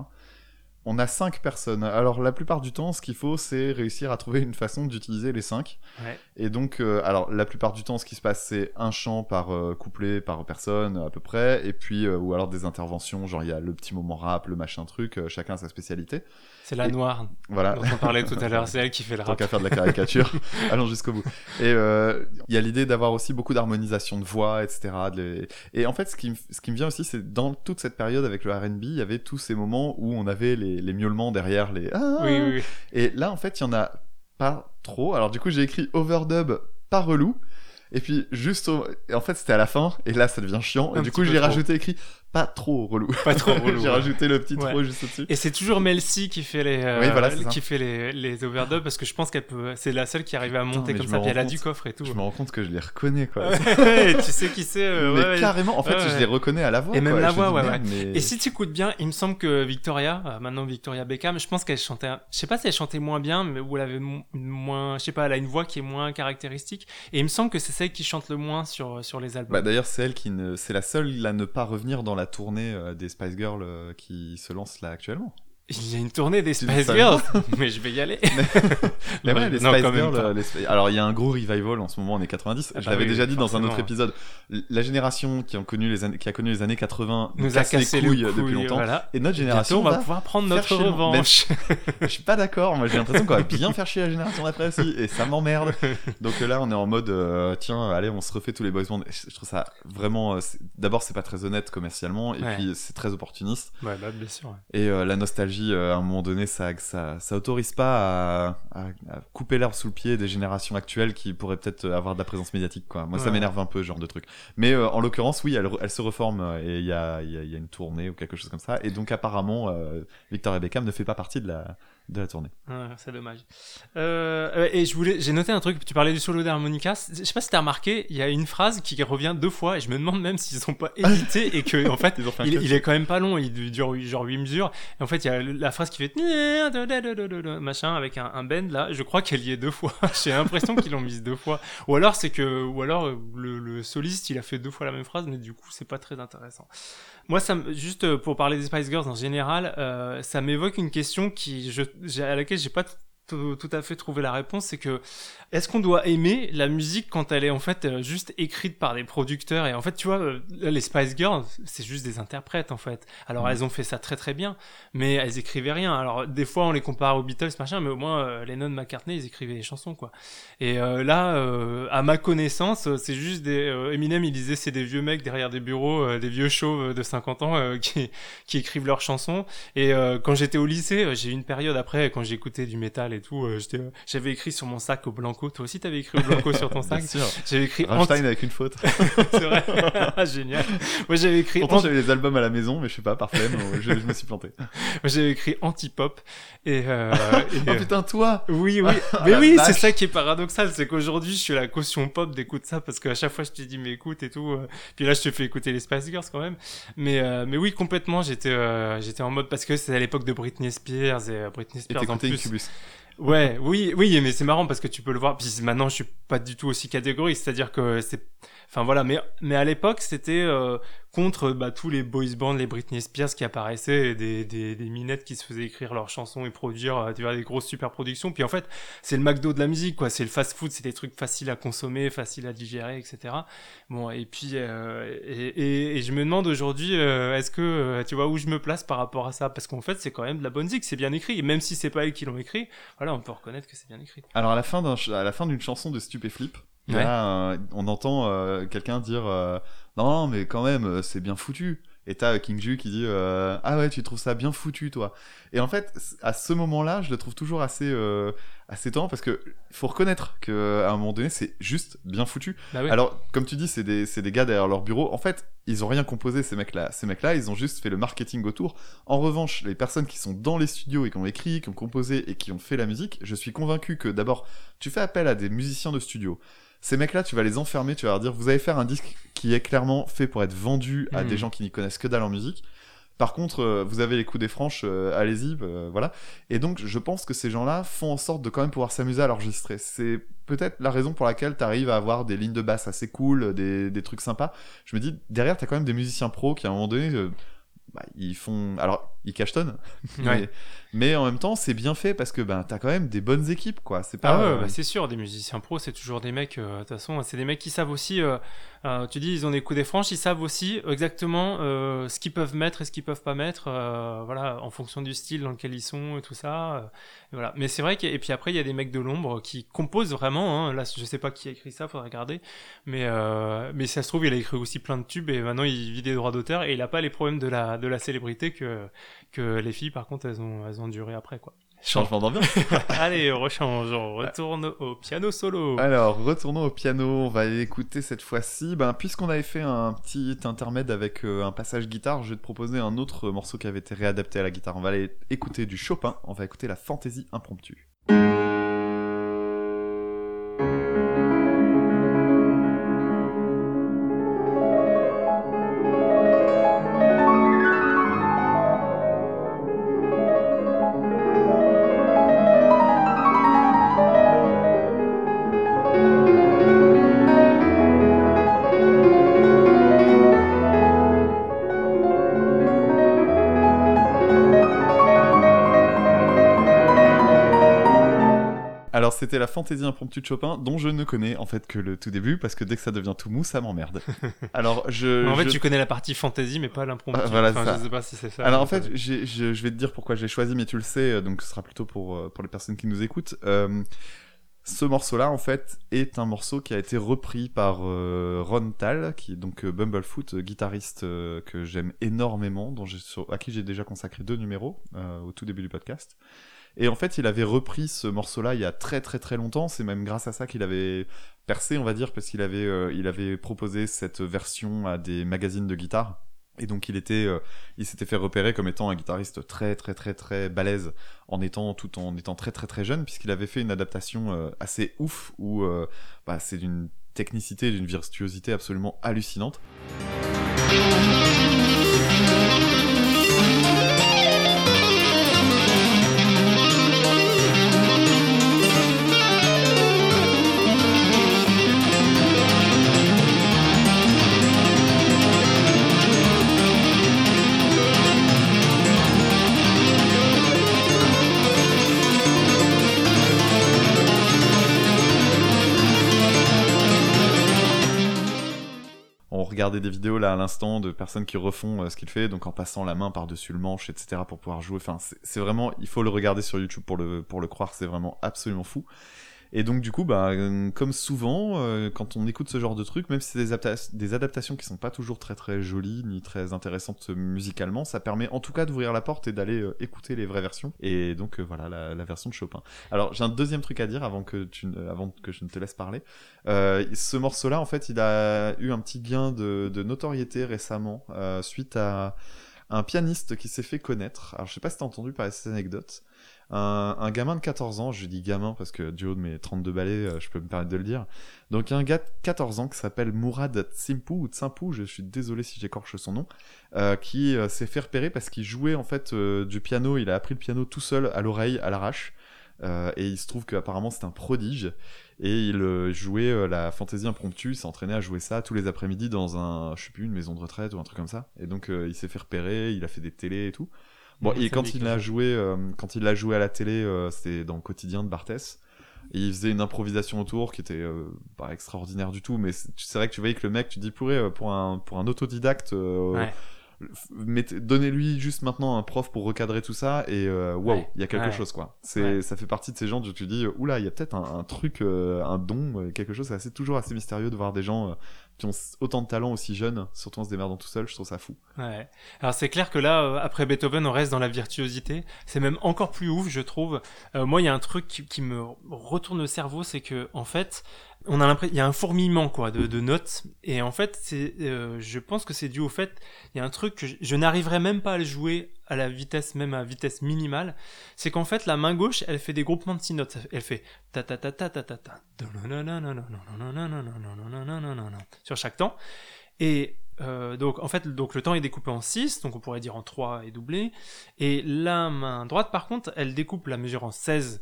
on a cinq personnes. Alors la plupart du temps, ce qu'il faut, c'est réussir à trouver une façon d'utiliser les cinq. Ouais. Et donc, euh, alors la plupart du temps, ce qui se passe, c'est un chant par euh, couplet, par personne à peu près, et puis euh, ou alors des interventions, genre il y a le petit moment rap, le machin truc, chacun a sa spécialité. C'est la Et- noire Voilà. dont on parlait tout à l'heure. C'est elle qui fait le Tant rap. qu'à faire de la caricature, allons jusqu'au bout. Et euh, il y a l'idée d'avoir aussi beaucoup d'harmonisation de voix, etc. de les- Et en fait, ce qui, me- ce qui me vient aussi, c'est dans toute cette période avec le R&B, il y avait tous ces moments où on avait les, les miaulements derrière les. Ah Oui, oui, oui. Et là, en fait, il y en a pas trop. Alors du coup, j'ai écrit overdub pas relou. Et puis juste au... en fait c'était à la fin et là ça devient chiant Un et du coup j'ai rajouté écrit pas trop relou Pas trop relou. j'ai ouais. rajouté le petit Ouais. trop juste au-dessus Et c'est toujours Mel C qui fait les, euh, Oui, voilà, qui fait les, les overdubs parce que je pense qu'elle peut, c'est la seule qui arrive à monter comme ça. Puis elle a du coffre et tout. je me rends compte que je les reconnais quoi tu sais qui c'est. euh, mais ouais, carrément en fait je les reconnais à la voix Et même quoi. la Je me voix, ouais, merde, mais- Et si tu écoutes bien, il me semble que Victoria, euh, maintenant Victoria Beckham, je pense qu'elle chantait, je sais pas si elle chantait moins bien, mais ou elle avait moins, je sais pas, elle a une voix qui est moins caractéristique. Et il me semble que c'est celle qui chante le moins sur sur les albums. Bah, d'ailleurs, c'est elle qui ne, c'est la seule à ne pas revenir dans la tournée euh, des Spice Girls euh, qui se lance là actuellement. Il y a une tournée des Spice Girls, mais je vais y aller. Mais ouais, les non, Spice Girls, les alors il y a un gros revival en ce moment, années 90. Ah je bah l'avais oui, déjà dit dans un autre épisode. La génération qui, ont connu les années, qui a connu les années 80 nous a casse les cassé couilles le depuis longtemps. voilà. Et notre Bientôt, génération on va va pouvoir prendre notre revanche. Je suis pas d'accord, moi j'ai l'impression qu'on va bien faire chier la génération d'après aussi, et ça m'emmerde. Donc là on est en mode, euh, tiens, allez, on se refait tous les boys bands. Et Je trouve ça vraiment, euh, d'abord c'est pas très honnête commercialement, et Ouais. puis c'est très opportuniste. Ouais, bah, bien sûr. ouais. Et euh, la nostalgie, euh, à un moment donné, ça, ça, ça autorise pas à, à- à couper l'herbe sous le pied des générations actuelles qui pourraient peut-être avoir de la présence médiatique, quoi. Moi ça m'énerve un peu, ce genre de truc. Mais euh, en l'occurrence, oui, elle, se reforme, euh, et il y a, y, a, il y a une tournée ou quelque chose comme ça. Et donc apparemment, euh, Victoria Beckham ne fait pas partie de la, de la tournée. Ouais, c'est dommage. Euh, et je voulais, j'ai noté un truc. Tu parlais du solo d'harmonica. Je sais pas si t'as remarqué, il y a une phrase qui revient deux fois et je me demande même s'ils ont pas édité et que en fait, Ils ont fait un il, il est quand même pas long. Il dure genre 8 mesures. Et en fait, il y a la phrase qui fait machin avec un, un bend là. Je crois qu'elle y est deux fois. J'ai l'impression qu'ils l'ont mise deux fois. Ou alors c'est que, ou alors le, le soliste il a fait deux fois la même phrase, mais du coup c'est pas très intéressant. Moi, ça juste euh, pour parler des Spice Girls en général, euh, ça m'évoque une question à laquelle j'ai pas tout à fait trouvé la réponse, c'est que est-ce qu'on doit aimer la musique quand elle est en fait euh, juste écrite par des producteurs et en fait tu vois euh, les Spice Girls c'est juste des interprètes en fait. Alors Mhm. elles ont fait ça très très bien, mais elles écrivaient rien. Alors des fois on les compare aux Beatles machin, mais au moins euh, Lennon, McCartney ils écrivaient des chansons quoi. Et euh, là, euh, à ma connaissance, c'est juste des Eminem il disait c'est des vieux mecs derrière des bureaux, des vieux chauves de 50 ans qui qui écrivent leurs chansons. Et quand j'étais au lycée, j'ai eu une période après quand j'écoutais du métal et tout, j'avais écrit sur mon sac au blanco. Toi aussi t'avais écrit au blanco sur ton sac. J'avais écrit Rammstein avec une faute. c'est vrai. Ah, Génial. Moi j'avais écrit Pourtant j'avais les albums à la maison, mais je sais pas, par flemme, euh, je, je me suis planté. moi, j'avais écrit anti-pop et, euh, et, Oh euh, putain, toi Oui, oui. Mais oui, c'est ça qui est paradoxal, c'est qu'aujourd'hui, je suis la caution pop d'écoute ça parce qu'à chaque fois, je te dis, mais écoute et tout. euh, Puis là, je te fais écouter les Spice Girls quand même. Mais, euh, mais oui, complètement, j'étais, euh, j'étais en mode parce que c'est à l'époque de Britney Spears et euh, Britney Et Spears en t'écoutais plus. Incubus. Ouais, oui, oui, mais c'est marrant parce que tu peux le voir. Puis maintenant, je suis pas du tout aussi catégorique, c'est-à-dire que c'est, enfin voilà, mais mais à l'époque, c'était euh, contre bah, tous les boys bands, les Britney Spears qui apparaissaient, des, minettes qui se faisaient écrire leurs chansons et produire, euh, des grosses super productions. Puis en fait, c'est le McDo de la musique, quoi. C'est le fast-food, c'est des trucs faciles à consommer, faciles à digérer, etc. Bon, et puis euh, et, je me demande aujourd'hui, euh, est-ce que tu vois où je me place par rapport à ça? Parce qu'en fait, c'est quand même de la bonne musique, c'est bien écrit. Et même si c'est pas eux qui l'ont écrit, voilà, on peut reconnaître que c'est bien écrit. Alors à la fin d'une chanson de Stupéflip, Ouais. euh, on entend euh, quelqu'un dire euh, non mais quand même c'est bien foutu. Et t'as King Ju qui dit euh, ah ouais tu trouves ça bien foutu toi. Et en fait à ce moment-là je le trouve toujours assez euh, assez parce que faut reconnaître que à un moment donné c'est juste bien foutu. Bah oui. Alors comme tu dis c'est des des gars derrière leur bureau. En fait ils ont rien composé ces mecs là. Ces mecs là ils ont juste fait le marketing autour. En revanche les personnes qui sont dans les studios et qui ont écrit, qui ont composé et qui ont fait la musique, je suis convaincu que d'abord tu fais appel à des musiciens de studio. Ces mecs-là, tu vas les enfermer, tu vas leur dire, vous allez faire un disque qui est clairement fait pour être vendu à Mhm. des gens qui n'y connaissent que dalle en musique. Par contre, euh, vous avez les coups des franches, euh, allez-y, euh, voilà. Et donc, je pense que ces gens-là font en sorte de quand même pouvoir s'amuser à l'enregistrer. C'est peut-être la raison pour laquelle tu arrives à avoir des lignes de basse assez cool, des, des trucs sympas. Je me dis, derrière, t'as quand même des musiciens pros qui, à un moment donné, bah, ils font... Alors, ils cachetonnent, Ouais. mais, mais en même temps, c'est bien fait parce que ben, t'as quand même des bonnes équipes, quoi. C'est pas... Ah ouais, euh, bah c'est sûr, des musiciens pros, c'est toujours des mecs, euh, de toute façon, c'est des mecs qui savent aussi, euh, tu dis, ils ont des coups des franches, ils savent aussi exactement ce qu'ils peuvent mettre et ce qu'ils peuvent pas mettre, voilà, en fonction du style dans lequel ils sont et tout ça. et voilà. Mais c'est vrai que, et puis après, il y a des mecs de l'ombre qui composent vraiment, hein, là, je sais pas qui a écrit ça, faudrait regarder, mais, mais ça se trouve, il a écrit aussi plein de tubes et maintenant il vit des droits d'auteur et il a pas les problèmes de la, de la célébrité que, que les filles, par contre, elles ont, elles ont duré après, quoi. Changement d'ambiance. Allez, rechange, on retourne au piano solo. Alors, retournons au piano. On va aller écouter cette fois-ci. Ben, puisqu'on avait fait un petit intermède avec euh, un passage guitare, je vais te proposer un autre morceau qui avait été réadapté à la guitare. On va aller écouter du Chopin. On va écouter la fantaisie impromptue. C'était la fantaisie impromptue de Chopin, dont je ne connais en fait que le tout début, parce que dès que ça devient tout mou, ça m'emmerde. Alors, je. en fait, je- tu connais la partie fantasy, mais pas l'impromptu. Ah, voilà, enfin, ça. je sais pas si c'est ça. Alors en fait, je, je vais te dire pourquoi j'ai choisi, mais tu le sais, euh, donc ce sera plutôt pour, euh, pour les personnes qui nous écoutent. Euh, ce morceau-là, en fait, est un morceau qui a été repris par euh, Ron Tal, qui est donc euh, Bumblefoot, euh, guitariste euh, que j'aime énormément, dont sur- à qui j'ai déjà consacré deux numéros euh, au tout début du podcast. Et en fait, il avait repris ce morceau-là il y a très très très longtemps. C'est même grâce à ça qu'il avait percé, on va dire, parce qu'il avait, euh, avait proposé cette version à des magazines de guitare. Et donc il était, euh, il s'était fait repérer comme étant un guitariste très très très très balèze en étant tout en étant très très très jeune puisqu'il avait fait une adaptation euh, assez ouf où bah, c'est d'une technicité, d'une virtuosité absolument hallucinante. On regardait des vidéos là à l'instant de personnes qui refont euh, ce qu'il fait, donc en passant la main par-dessus le manche, etc. pour pouvoir jouer. Enfin, c'est vraiment, il faut le regarder sur YouTube pour le, pour le croire, c'est vraiment absolument fou. Et donc du coup, bah, euh, comme souvent, euh, quand on écoute ce genre de truc, même si c'est des, adapta- des adaptations qui sont pas toujours très très jolies ni très intéressantes musicalement, ça permet en tout cas d'ouvrir la porte et d'aller euh, écouter les vraies versions. Et donc voilà la, version de Chopin. Alors j'ai un deuxième truc à dire avant que tu, avant que je ne te laisse parler. Ce morceau-là, en fait, il a eu un petit gain de, de notoriété récemment suite à un pianiste qui s'est fait connaître. Alors, je sais pas si t'as entendu parler de cette anecdote. Un, gamin de 14 ans, je dis gamin parce que du haut de mes 32 balais, euh, je peux me permettre de le dire. Donc, un gars de 14 ans qui s'appelle Mourad Tsimpu, ou Tsimpu, je suis désolé si j'écorche son nom, euh, qui euh, s'est fait repérer parce qu'il jouait en fait du piano. Il a appris le piano tout seul à l'oreille, à l'arrache. Et il se trouve qu'apparemment c'est un prodige et il jouait la fantaisie impromptue, il s'est entraîné à jouer ça tous les après-midi dans un, je sais plus, une maison de retraite ou un truc comme ça. Et donc il s'est fait repérer, il a fait des télés et tout. Bon, et ça quand il quelque a chose. joué, euh, quand il a joué à la télé, euh, c'était dans le quotidien de Barthès. Et il faisait une improvisation autour qui était euh, pas extraordinaire du tout, mais c'est vrai que tu voyais que le mec, tu dis pourrais euh, pour un pour un autodidacte, euh, Ouais. donnez-lui juste maintenant un prof pour recadrer tout ça et euh, waouh, Ouais. il y a quelque Ouais. chose quoi. C'est ça fait partie de ces gens où tu dis euh, oula, il y a peut-être un, un truc, euh, un don, euh, quelque chose. C'est assez toujours assez mystérieux de voir des gens euh, qui ont autant de talent aussi jeunes, surtout en se démerdant tout seul. Je trouve ça fou. Ouais. Alors c'est clair que là, euh, après Beethoven, on reste dans la virtuosité. C'est même encore plus ouf, je trouve. Euh, moi, il y a un truc qui, qui me retourne le cerveau, c'est que en fait, on a l'impression, il y a un fourmillement quoi de, notes. Et en fait, c'est, euh, je pense que c'est dû au fait, il y a un truc que je, je même pas à le jouer à la vitesse, même à vitesse minimale. C'est qu'en fait, la main gauche, elle fait des groupements de six notes. Elle fait ta ta ta ta ta ta ta sur chaque temps. Et euh, donc en fait donc le temps est découpé en 6, donc on pourrait dire en 3 et doublé. Et la main droite par contre, elle découpe la mesure en 16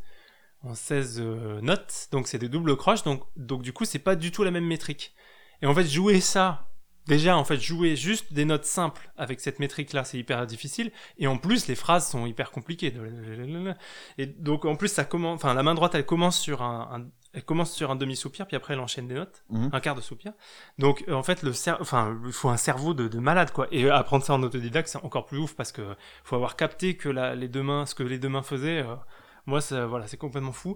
en 16 euh, notes, donc c'est des doubles croches, donc, donc du coup c'est pas du tout la même métrique. Et en fait jouer ça, déjà en fait jouer juste des notes simples avec cette métrique là c'est hyper difficile, et en plus les phrases sont hyper compliquées. Et donc en plus ça commence, enfin la main droite elle commence sur un, un- elle commence sur un demi soupir, puis après elle enchaîne des notes, Mhm. un quart de soupir. Donc euh, en fait le cer- enfin il faut un cerveau de, de malade quoi. Et euh, apprendre ça en autodidacte c'est encore plus ouf parce que faut avoir capté que la, les deux mains, ce que les deux mains faisaient. euh, moi, ça, voilà, c'est complètement fou.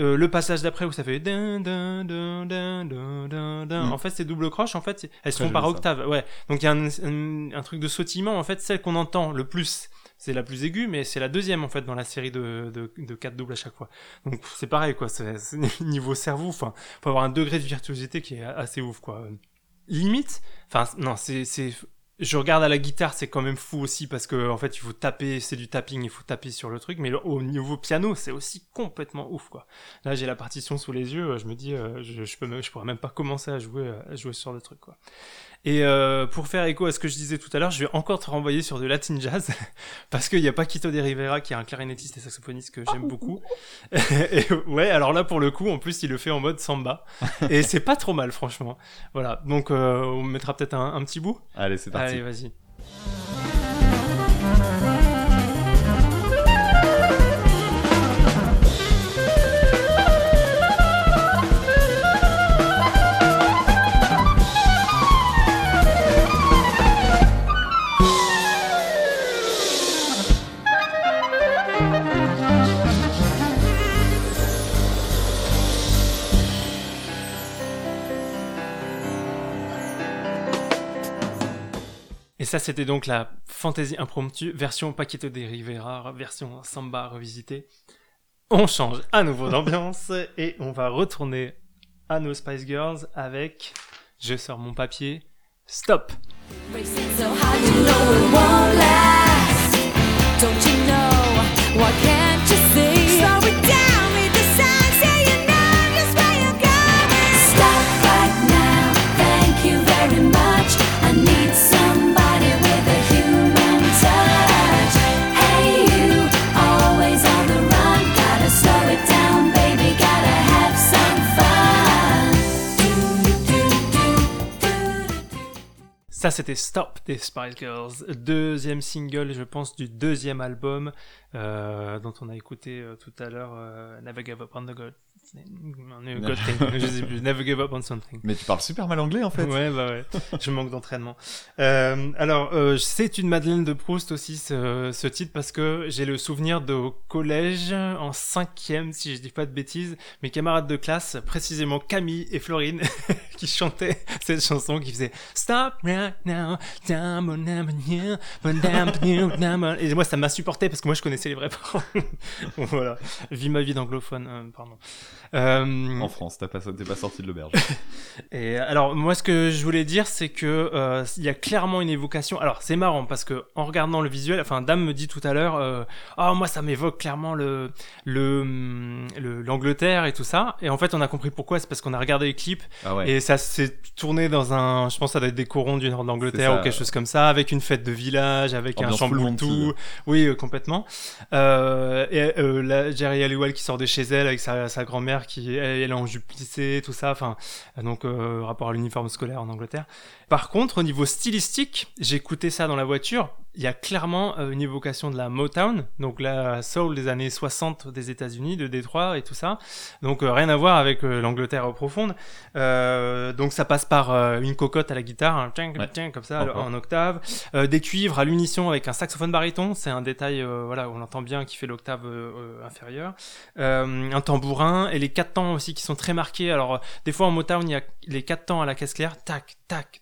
Euh, le passage d'après où ça fait dun, dun, dun, dun, dun, dun, dun. Mm. En fait, ces doubles croches, en fait, elles se font par ça. octave. Ouais. Donc il y a un, un- un truc de sautillement. En fait, celle qu'on entend le plus, c'est la plus aiguë, mais c'est la deuxième en fait dans la série de, de, de quatre doubles à chaque fois. Donc c'est pareil quoi. C'est c'est niveau cerveau. Enfin, faut avoir un degré de virtuosité qui est assez ouf quoi. Limite. Enfin non, c'est c'est je regarde à la guitare, c'est quand même fou aussi parce que en fait, il faut taper, c'est du tapping, il faut taper sur le truc. Mais au niveau piano, c'est aussi complètement ouf, quoi. Là, j'ai la partition sous les yeux, je me dis, euh, je, peux, je pourrais même pas commencer à jouer, euh, à jouer sur le truc, quoi. Et euh, pour faire écho à ce que je disais tout à l'heure, je vais encore te renvoyer sur de latin jazz parce qu'il y a Paquito de Rivera qui est un clarinettiste et saxophoniste que j'aime beaucoup. et ouais, alors là pour le coup, en plus, il le fait en mode samba et c'est pas trop mal, franchement. Voilà, donc euh, on mettra peut-être un, un petit bout. Allez, c'est parti. Allez, vas-y. Ça, c'était donc la fantaisie impromptue, version Paquito de Rivera, version samba revisitée. On change à nouveau d'ambiance et on va retourner à nos Spice Girls avec, je sors mon papier, stop. Ça, c'était Stop des Spice Girls, deuxième single, je pense, du deuxième album dont on a écouté euh, tout à l'heure, euh, Never Give Up on the God. Je sais plus, Never Give Up on Something. Mais tu parles super mal anglais en fait. Ouais, bah ouais, je manque d'entraînement. Euh, alors, euh, c'est une Madeleine de Proust aussi, ce, ce titre, parce que j'ai le souvenir de au collège, en cinquième, si je dis pas de bêtises, mes camarades de classe, précisément Camille et Florine, qui chantaient cette chanson qui faisait Stop right now, down, on down, down, on down, down. et moi ça m'a supporté parce que moi je connaissais les vrais. Bon, voilà, vis ma vie d'anglophone, euh, pardon. Euh, En France, t'as pas, t'es pas sorti de l'auberge. et alors moi ce que je voulais dire c'est que euh, il y a clairement une évocation. Alors c'est marrant parce que en regardant le visuel, enfin Dame me dit tout à l'heure, ah moi ça m'évoque clairement le le le- l'Angleterre et tout ça. Et en fait on a compris pourquoi, c'est parce qu'on a regardé les clips Ah ouais. et ça s'est tourné dans un, je pense que ça doit être des corons du nord d'Angleterre C'est ou quelque chose comme ça, avec une fête de village, avec Ambiance un full chamboule-tout. Monty. Oui, complètement. Euh, et euh, la Jerry Halliwell qui sort de chez elle avec sa, sa grand-mère qui elle, est en jupe plissée, tout ça. Enfin, donc euh, rapport à l'uniforme scolaire en Angleterre. Par contre, au niveau stylistique, j'écoutais ça dans la voiture. Il y a clairement euh, une évocation de la Motown, donc la soul des années 60 des États-Unis, de Détroit et tout ça. Donc euh, rien à voir avec euh, l'Angleterre profonde. Euh, donc ça passe par une cocotte à la guitare, un tching, tching, comme ça, en octave, Euh, des cuivres à l'unisson avec un saxophone baryton, c'est un détail, voilà, on entend bien qui fait l'octave inférieure. Euh, un tambourin et les quatre temps aussi qui sont très marqués. Alors des fois en Motown il y a les quatre temps à la caisse claire, tac, tac,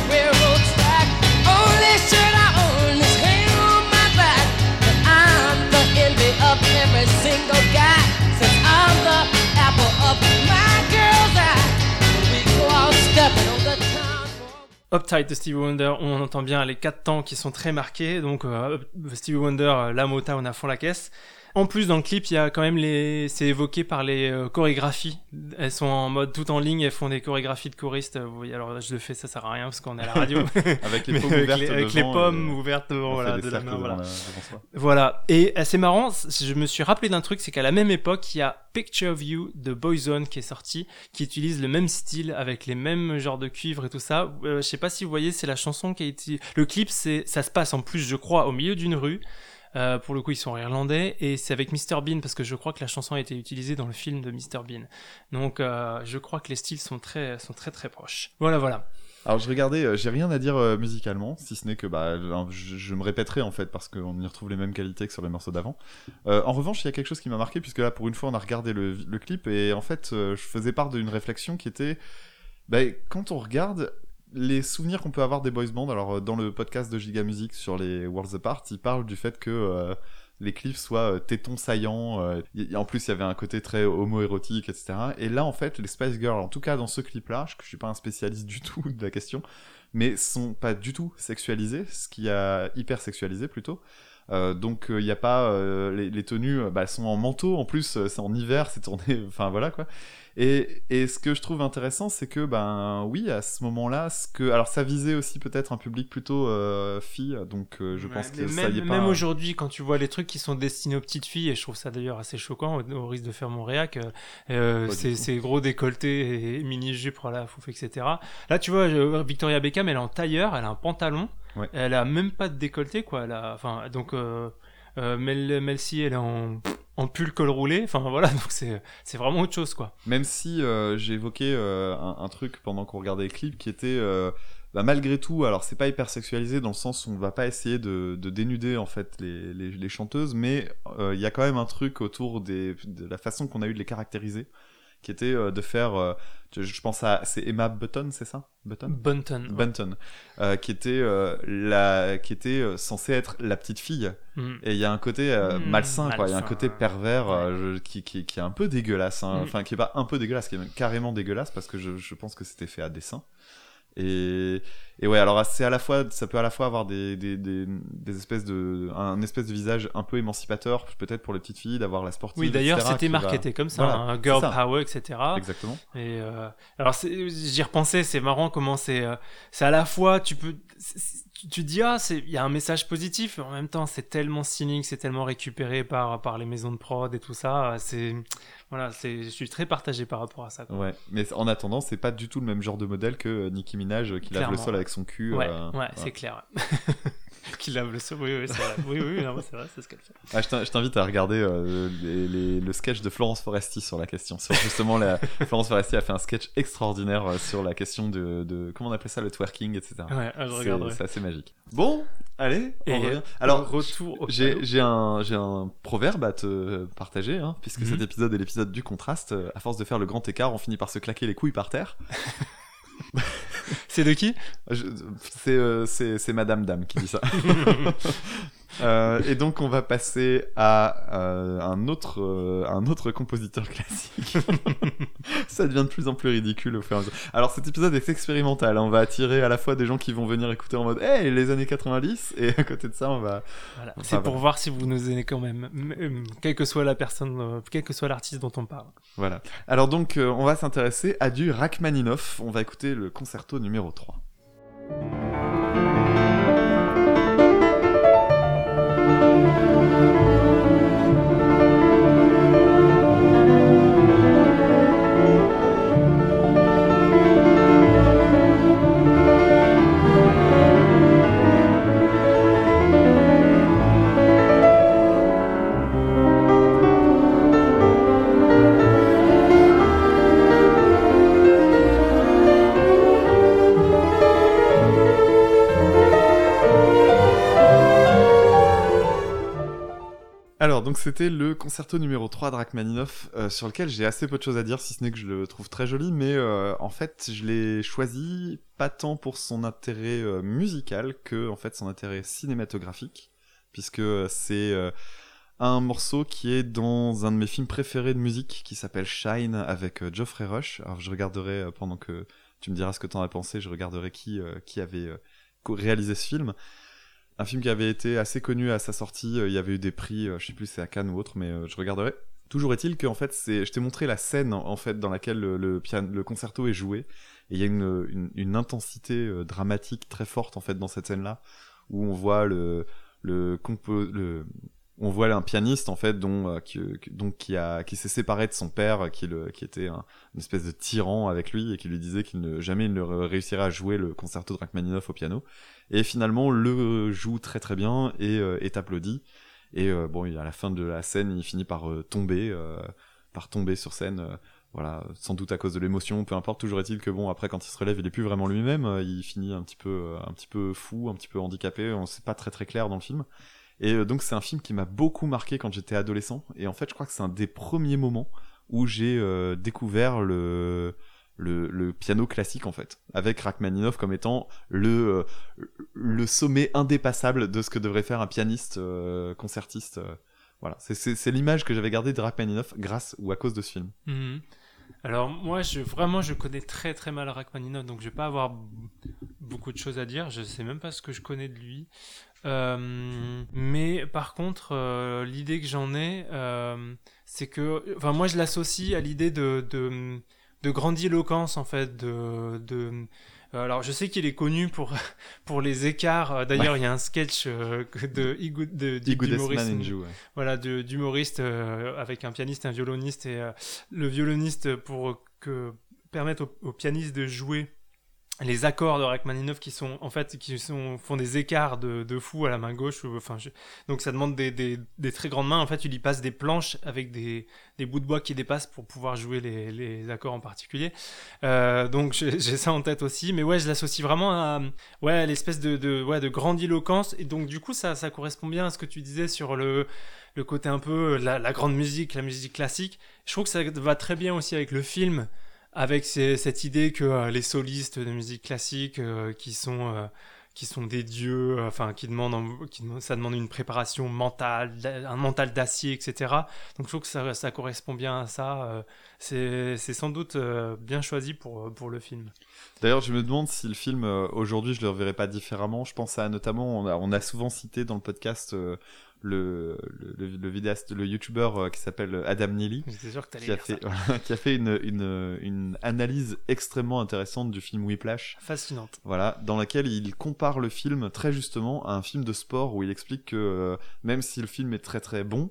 Uptight de Stevie Wonder, on entend bien les quatre temps qui sont très marqués, donc euh, Stevie Wonder, euh, la Motown à fond la caisse. En plus, dans le clip, il y a quand même les, c'est évoqué par les euh, chorégraphies. Elles sont en mode tout en ligne, elles font des chorégraphies de choristes. Vous voyez, alors là, je le fais, ça sert à rien parce qu'on est à la radio. Avec les pommes avec ouvertes les, avec les devant, pommes euh, ouvertes devant, on voilà, de la main, voilà. la-. Et assez marrant, je me suis rappelé d'un truc, c'est qu'à la même époque, il y a Picture of You de Boyzone qui est sorti, qui utilise le même style avec les mêmes genres de cuivre et tout ça. Euh, je sais pas si vous voyez, c'est la chanson qui a été. Le clip, c'est, ça se passe en plus, je crois, au milieu d'une rue. Euh, pour le coup, ils sont irlandais et c'est avec Mr Bean parce que je crois que la chanson a été utilisée dans le film de Mr Bean. Donc, euh, je crois que les styles sont très, sont très très proches. Voilà, voilà. Alors je regardais, euh, j'ai rien à dire musicalement, si ce n'est que bah, je, me répéterai en fait parce qu'on y retrouve les mêmes qualités que sur les morceaux d'avant. En revanche, il y a quelque chose qui m'a marqué puisque là pour une fois on a regardé le, clip et en fait je faisais part d'une réflexion qui était, bah, quand on regarde les souvenirs qu'on peut avoir des boys bands, alors euh, dans le podcast de Giga Music sur les Worlds Apart, ils parlent du fait que euh, les clips soient euh, tétons saillants. euh, y- en plus, il y avait un côté très homo-érotique, etc. Et là, en fait, les Spice Girls, en tout cas dans ce clip-là, je, je suis pas un spécialiste du tout de la question, mais sont pas du tout sexualisées, ce qui a hyper sexualisé plutôt. Euh, donc il n'y a pas euh, les, les tenues euh, bah, sont en manteau en plus euh, c'est en hiver c'est tourné enfin voilà quoi et, et ce que je trouve intéressant c'est que ben oui à ce moment là ce que alors ça visait aussi peut-être un public plutôt euh, fille donc euh, je Ouais, pense que mais ça même, y est pas même aujourd'hui, quand tu vois les trucs qui sont destinés aux petites filles, et je trouve ça d'ailleurs assez choquant, au, au risque de faire mon réac, euh, euh, Pas du ces, tout. ces gros décolletés et mini-jupes, voilà, fouf, etc. Là, tu vois, euh, Victoria Beckham, elle est en tailleur, elle a un pantalon, Ouais. elle a même pas de décolleté, quoi. Elle a, enfin, donc, euh, Euh, Mel, Mel C, elle est en, en pull col roulé. Enfin voilà, donc c'est c'est vraiment autre chose quoi. Même si euh, j'ai évoqué euh, un, un truc pendant qu'on regardait les clips qui était euh, bah, malgré tout, alors c'est pas hyper sexualisé dans le sens où on va pas essayer de, de dénuder en fait les, les, les chanteuses, mais il y a quand même un truc autour des, de la façon qu'on a eu de les caractériser, qui était euh, de faire, euh, je, pense à, c'est Emma Button, c'est ça? Button? Bunton. ouais. Bunton, euh, qui était euh, la, qui était censée être la petite fille. Mm. Et il y a un côté euh, Mm, malsain, quoi. Il y a un côté pervers je- qui, qui, qui est un peu dégueulasse. hein. Mm. Enfin, qui est pas un peu dégueulasse, qui est même carrément dégueulasse parce que je, je pense que c'était fait à dessein. Et, et ouais, alors c'est à la fois, ça peut à la fois avoir des, des, des, des espèces de, un espèce de visage un peu émancipateur, peut-être pour les petites filles, d'avoir la sportive. Oui, d'ailleurs, c'était va- marketé comme ça, Voilà, hein, girl ça. power, etc. Exactement. Et euh, alors, j'y repensais, c'est marrant comment c'est, euh, c'est à la fois, tu peux, tu, dis ah, il y a un message positif, mais en même temps, c'est tellement cynique, c'est tellement récupéré par par les maisons de prod et tout ça. C'est, voilà, c'est, je suis très partagé par rapport à ça. quoi. Ouais, mais en attendant, c'est pas du tout le même genre de modèle que euh, Nicki Minaj euh, qui lave le sol avec son cul. Ouais, euh, ouais, c'est clair. Qui lave le oui, oui, c'est vrai. Oui, oui, non, c'est vrai, c'est ce qu'elle fait. Ah, je t'in- je t'invite à regarder euh, les- les- le sketch de Florence Foresti sur la question. Sur justement, la, Florence Foresti a fait un sketch extraordinaire euh, sur la question de, de comment on appelle ça, le twerking, etc. Ouais, je regarderai. C'est assez magique. Bon, allez, on Et revient. Alors, retour au j'ai un, proverbe à te partager, hein, puisque Mhm. cet épisode est l'épisode du contraste. À force de faire le grand écart, on finit par se claquer les couilles par terre. C'est de qui? Je- C'est euh, c'est- c'est Madame Dame qui dit ça. Euh, et donc on va passer à euh, un autre euh, un autre compositeur classique. ça devient de plus en plus ridicule au fur et à mesure. Alors cet épisode est expérimental. hein. On va attirer à la fois des gens qui vont venir écouter en mode Hey les années 90 et à côté de ça on va Voilà. Enfin, C'est pour voilà. voir si vous nous aimez quand même, quelle que soit la personne, quel que soit l'artiste dont on parle. voilà. Alors donc on va s'intéresser à du Rachmaninoff. On va écouter le concerto numéro 3. Música C'était le concerto numéro 3 de Rachmaninoff, euh, sur lequel j'ai assez peu de choses à dire, si ce n'est que je le trouve très joli, mais euh, en fait, je l'ai choisi pas tant pour son intérêt euh, musical que en fait son intérêt cinématographique, puisque c'est un morceau qui est dans un de mes films préférés de musique, qui s'appelle Shine, avec Geoffrey Rush. Alors, je regarderai, pendant que tu me diras ce que t'en as pensé, je regarderai qui, qui avait réalisé ce film un film qui avait été assez connu à sa sortie. euh, Il y avait eu des prix, euh, je sais plus si c'est à Cannes ou autre, mais euh, je regarderai. Toujours est-il que en fait, je t'ai montré la scène en, fait dans laquelle le, concerto est joué, et il y a une, intensité dramatique très forte en fait dans cette scène-là, où on voit le, le, le on voit un pianiste en fait dont, euh, qui, qui- donc qui a qui s'est séparé de son père, qui, le, qui était un, une espèce de tyran avec lui et qui lui disait qu'il ne jamais il ne réussirait à jouer le concerto de au piano. Et finalement, le joue très très bien et euh, est applaudi. Et euh, bon, à la fin de la scène, il finit par euh, tomber, euh, par tomber sur scène. euh, voilà, sans doute à cause de l'émotion, peu importe. Toujours est-il que bon, après, quand il se relève, il est plus vraiment lui-même. euh, il finit un petit peu, euh, un petit peu fou, un petit peu handicapé. On sait pas très très clair dans le film. Et euh, donc, c'est un film qui m'a beaucoup marqué quand j'étais adolescent. Et en fait, je crois que c'est un des premiers moments où j'ai euh, découvert le, le, piano classique en fait, avec Rachmaninoff comme étant le, euh, le sommet indépassable de ce que devrait faire un pianiste concertiste. voilà, c'est- l'image que j'avais gardée de Rachmaninoff grâce ou à cause de ce film. Mhm. Alors moi, je, vraiment, je connais très très mal Rachmaninoff, donc je vais pas avoir beaucoup de choses à dire. Je sais même pas ce que je connais de lui. Euh, mais par contre, euh, l'idée que j'en ai, euh, c'est que, enfin, moi, je l'associe à l'idée de, de, de grandiloquence en fait, de, de alors, je sais qu'il est connu pour pour les écarts. D'ailleurs, il y a un sketch euh, de de, Inju, ouais. voilà, de- d'humoriste euh, avec un pianiste un violoniste et euh, le violoniste pour que permettre au, au pianiste de jouer les accords de Rachmaninoff qui sont en fait qui sont font des écarts de, de fou à la main gauche donc ça demande des, très grandes mains. En fait tu lui passes des planches avec des, bouts de bois qui dépassent pour pouvoir jouer les, accords en particulier. Euh, donc j'ai ça en tête aussi. Mais ouais je l'associe vraiment à ouais l'espèce de, ouais de grandiloquence. Et donc du coup ça ça correspond bien à ce que tu disais sur le le côté un peu la, la grande musique la musique classique. Je trouve que ça va très bien aussi avec le film avec cette idée que euh, les solistes de musique classique euh, qui sont euh, qui sont des dieux, enfin qui demandent, qui ça demande une préparation mentale, un mental d'acier, etc. Donc je trouve que ça, correspond bien à ça. c'est sans doute bien choisi pour pour le film. D'ailleurs, je me demande si le film, aujourd'hui, je le reverrai pas différemment. Je pense à notamment, on a, on a souvent cité dans le podcast le, le, le, vidéaste, le youtubeur euh, qui s'appelle Adam Neely. Qui a, fait, qui a fait une, une, une analyse extrêmement intéressante du film Whiplash, Fascinante. voilà, dans laquelle il compare le film très justement à un film de sport où il explique que euh, même si le film est très très bon,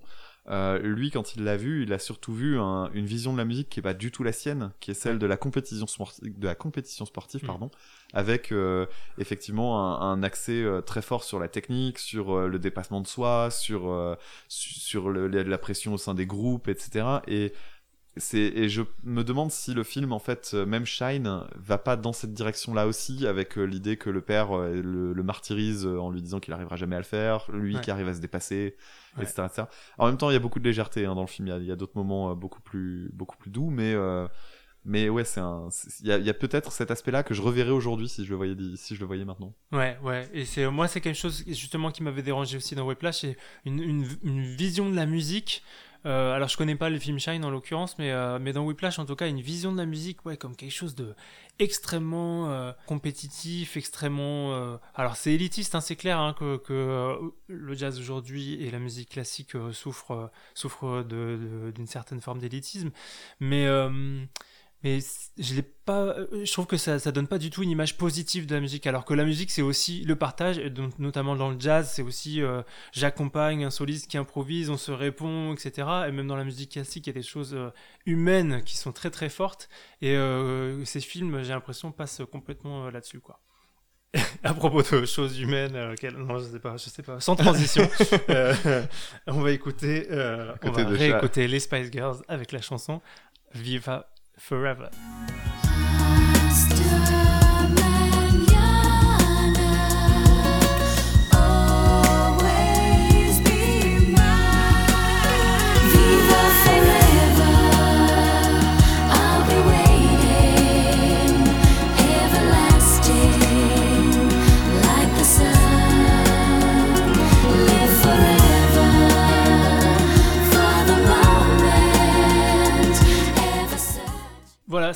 euh, lui quand il l'a vu, il a surtout vu un- une vision de la musique qui est pas du tout la sienne, qui est celle de la compétition sportive, de la compétition sportive, Mm. pardon, avec euh, effectivement un, un accès euh, très fort sur la technique, sur euh, le dépassement de soi, sur euh, su- sur le- la la pression au sein des groupes, etc. Et et je me demande si le film en fait euh, même Shine va pas dans cette direction là aussi avec euh, l'idée que le père euh, le, le martyrise euh, en lui disant qu'il arrivera jamais à le faire lui Ouais. qui arrive à se dépasser Ouais. etc., etc. en même temps il y a beaucoup de légèreté hein, dans le film il y a, d'autres moments beaucoup plus beaucoup plus doux mais mais ouais c'est un il y a, peut-être cet aspect là que je reverrai aujourd'hui si je le voyais si je le voyais maintenant Ouais, ouais. Et c'est moi, c'est quelque chose justement qui m'avait dérangé aussi dans Whiplash, c'est une, une, une vision de la musique. Euh, alors je connais pas le film Shine en l'occurrence, mais euh, mais dans Whiplash en tout cas, une vision de la musique, ouais, comme quelque chose de extrêmement euh, compétitif, extrêmement. Alors c'est élitiste, hein, c'est clair hein, que que le jazz aujourd'hui et la musique classique souffrent souffrent de- de- d'une certaine forme d'élitisme, mais mais je l'ai pas euh, je trouve que ça ça donne pas du tout une image positive de la musique alors que la musique c'est aussi le partage et donc notamment dans le jazz c'est aussi euh, j'accompagne un soliste qui improvise on se répond etc et même dans la musique classique il y a des choses euh, humaines qui sont très très fortes et euh, ces films j'ai l'impression passent complètement là-dessus quoi à propos de choses humaines, euh, quel- non, je sais pas, je sais pas. Sans transition, euh, on va écouter, euh, on va réécouter les Spice Girls avec la chanson Viva Forever.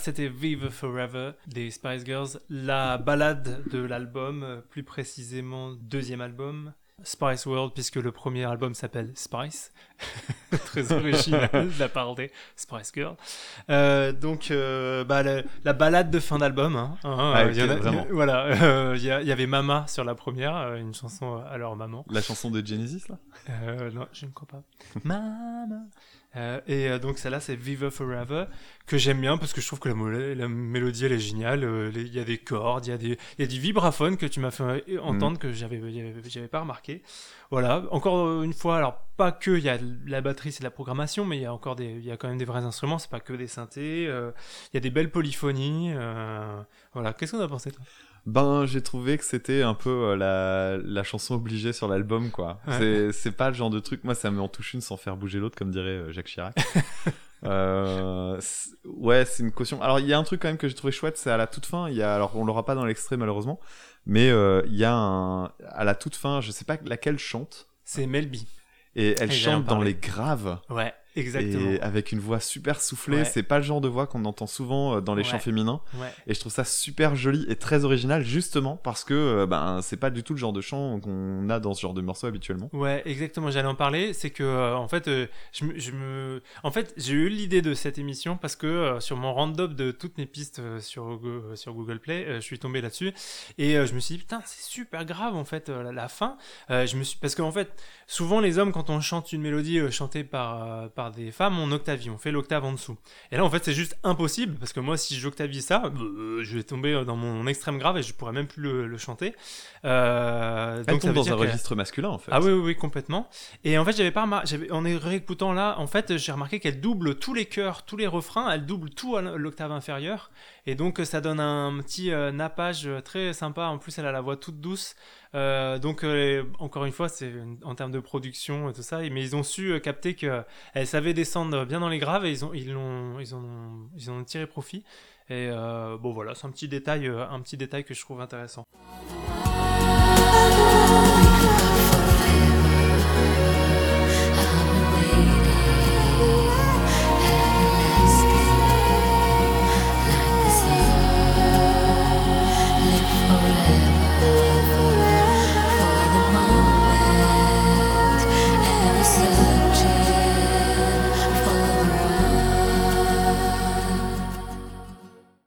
C'était Viva Forever des Spice Girls, la balade de l'album, euh, plus précisément deuxième album, Spice World, puisque le premier album s'appelle Spice. Très original de la part des Spice Girls. Euh, donc, euh, bah, la, la balade de fin d'album. Hein, hein, Ah, euh, ok, il y en a- vraiment. voilà, il y, avait Mama sur la première, une chanson à leur maman. la chanson de Genesis là? Euh, non, je ne crois pas. Mama. Euh, et euh, donc celle-là, c'est Viva Forever, que j'aime bien parce que je trouve que la, mélodie, elle est géniale. euh, Il y a des cordes, il y a des, y a du vibraphone que tu m'as fait euh, entendre que j'avais, j'avais pas remarqué. Voilà, encore une fois, alors pas que il y a la batterie, c'est de la programmation, mais il y a encore des, il y a quand même des vrais instruments, c'est pas que des synthés. il y a des belles polyphonies. voilà, qu'est-ce qu'on a pensé toi? Ben, j'ai trouvé que c'était un peu euh, la, la chanson obligée sur l'album, quoi. Ouais. C'est, pas le genre de truc, moi, ça me en touche une sans faire bouger l'autre, comme dirait euh, Jacques Chirac. euh, ouais, c'est une caution. Alors, il y a un truc quand même que j'ai trouvé chouette, c'est à la toute fin, il y a, alors, on l'aura pas dans l'extrait, malheureusement, mais euh, il y a un, à la toute fin, je sais pas laquelle chante, C'est Melby. et elle Et chante dans les graves. Ouais, exactement. Et avec une voix super soufflée, Ouais. c'est pas le genre de voix qu'on entend souvent euh, dans les Ouais. chants féminins. Ouais. Et je trouve ça super joli et très original, justement parce que euh, ben c'est pas du tout le genre de chant qu'on a dans ce genre de morceau habituellement. Ouais, exactement. J'allais en parler. C'est que, euh, en fait, euh, je, me, je me- en fait, j'ai eu l'idée de cette émission parce que euh, sur mon round-up de toutes mes pistes sur, sur Google Play, je suis tombé là-dessus et je me suis dit putain, c'est super grave en fait la, la fin. Je me suis parce qu'en fait, souvent les hommes quand on chante une mélodie chantée par par par des femmes, on octavie, on fait l'octave en dessous. Et là, en fait, c'est juste impossible, parce que moi, si j'octavie ça, euh, je vais tomber dans mon extrême grave et je pourrais même plus le, le chanter. Euh, Elle donc tombe dans un registre masculin en fait. ah oui, oui, oui, complètement. Et en fait, j'avais pas remarqué, en réécoutant là, en fait, j'ai remarqué qu'elle double tous les chœurs, tous les refrains, elle double tout à l'octave inférieure. Et donc, ça donne un petit euh, nappage très sympa. En plus, elle a la voix toute douce. Euh, donc, euh, encore une fois, c'est en termes de production et tout ça. Mais ils ont su euh, capter qu'elle savait descendre bien dans les graves et ils ont, ils l'ont, ils en ont, ils ont tiré profit. Et bon, voilà, c'est un petit détail, un petit détail que je trouve intéressant.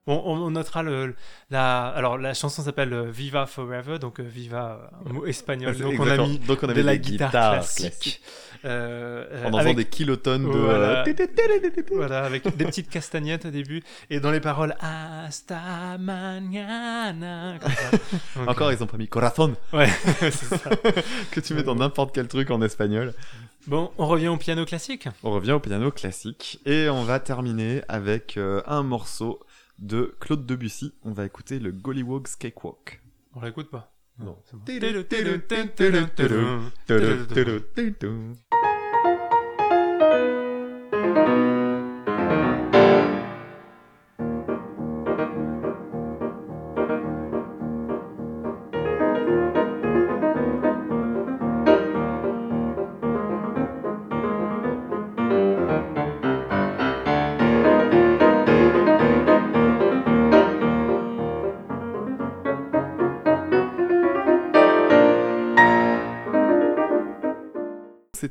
On, on notera le, la, alors la chanson s'appelle euh, Viva Forever, donc euh, Viva, euh, un mot espagnol. Donc on a mis Donc on de la guitare classique. classiques. Euh, euh, En faisant des kilotonnes de. Voilà. euh, voilà, avec des petites castagnettes au début et dans les paroles Hasta mañana. Donc, Encore, ils ont pas mis corazón euh, ouais, c'est ça. que tu mets dans n'importe quel truc en espagnol. Bon, on revient au piano classique. On revient au piano classique et on va terminer avec euh, un morceau de Claude Debussy. On va écouter le Gollywog's Cakewalk. On l'écoute pas. Non. c'est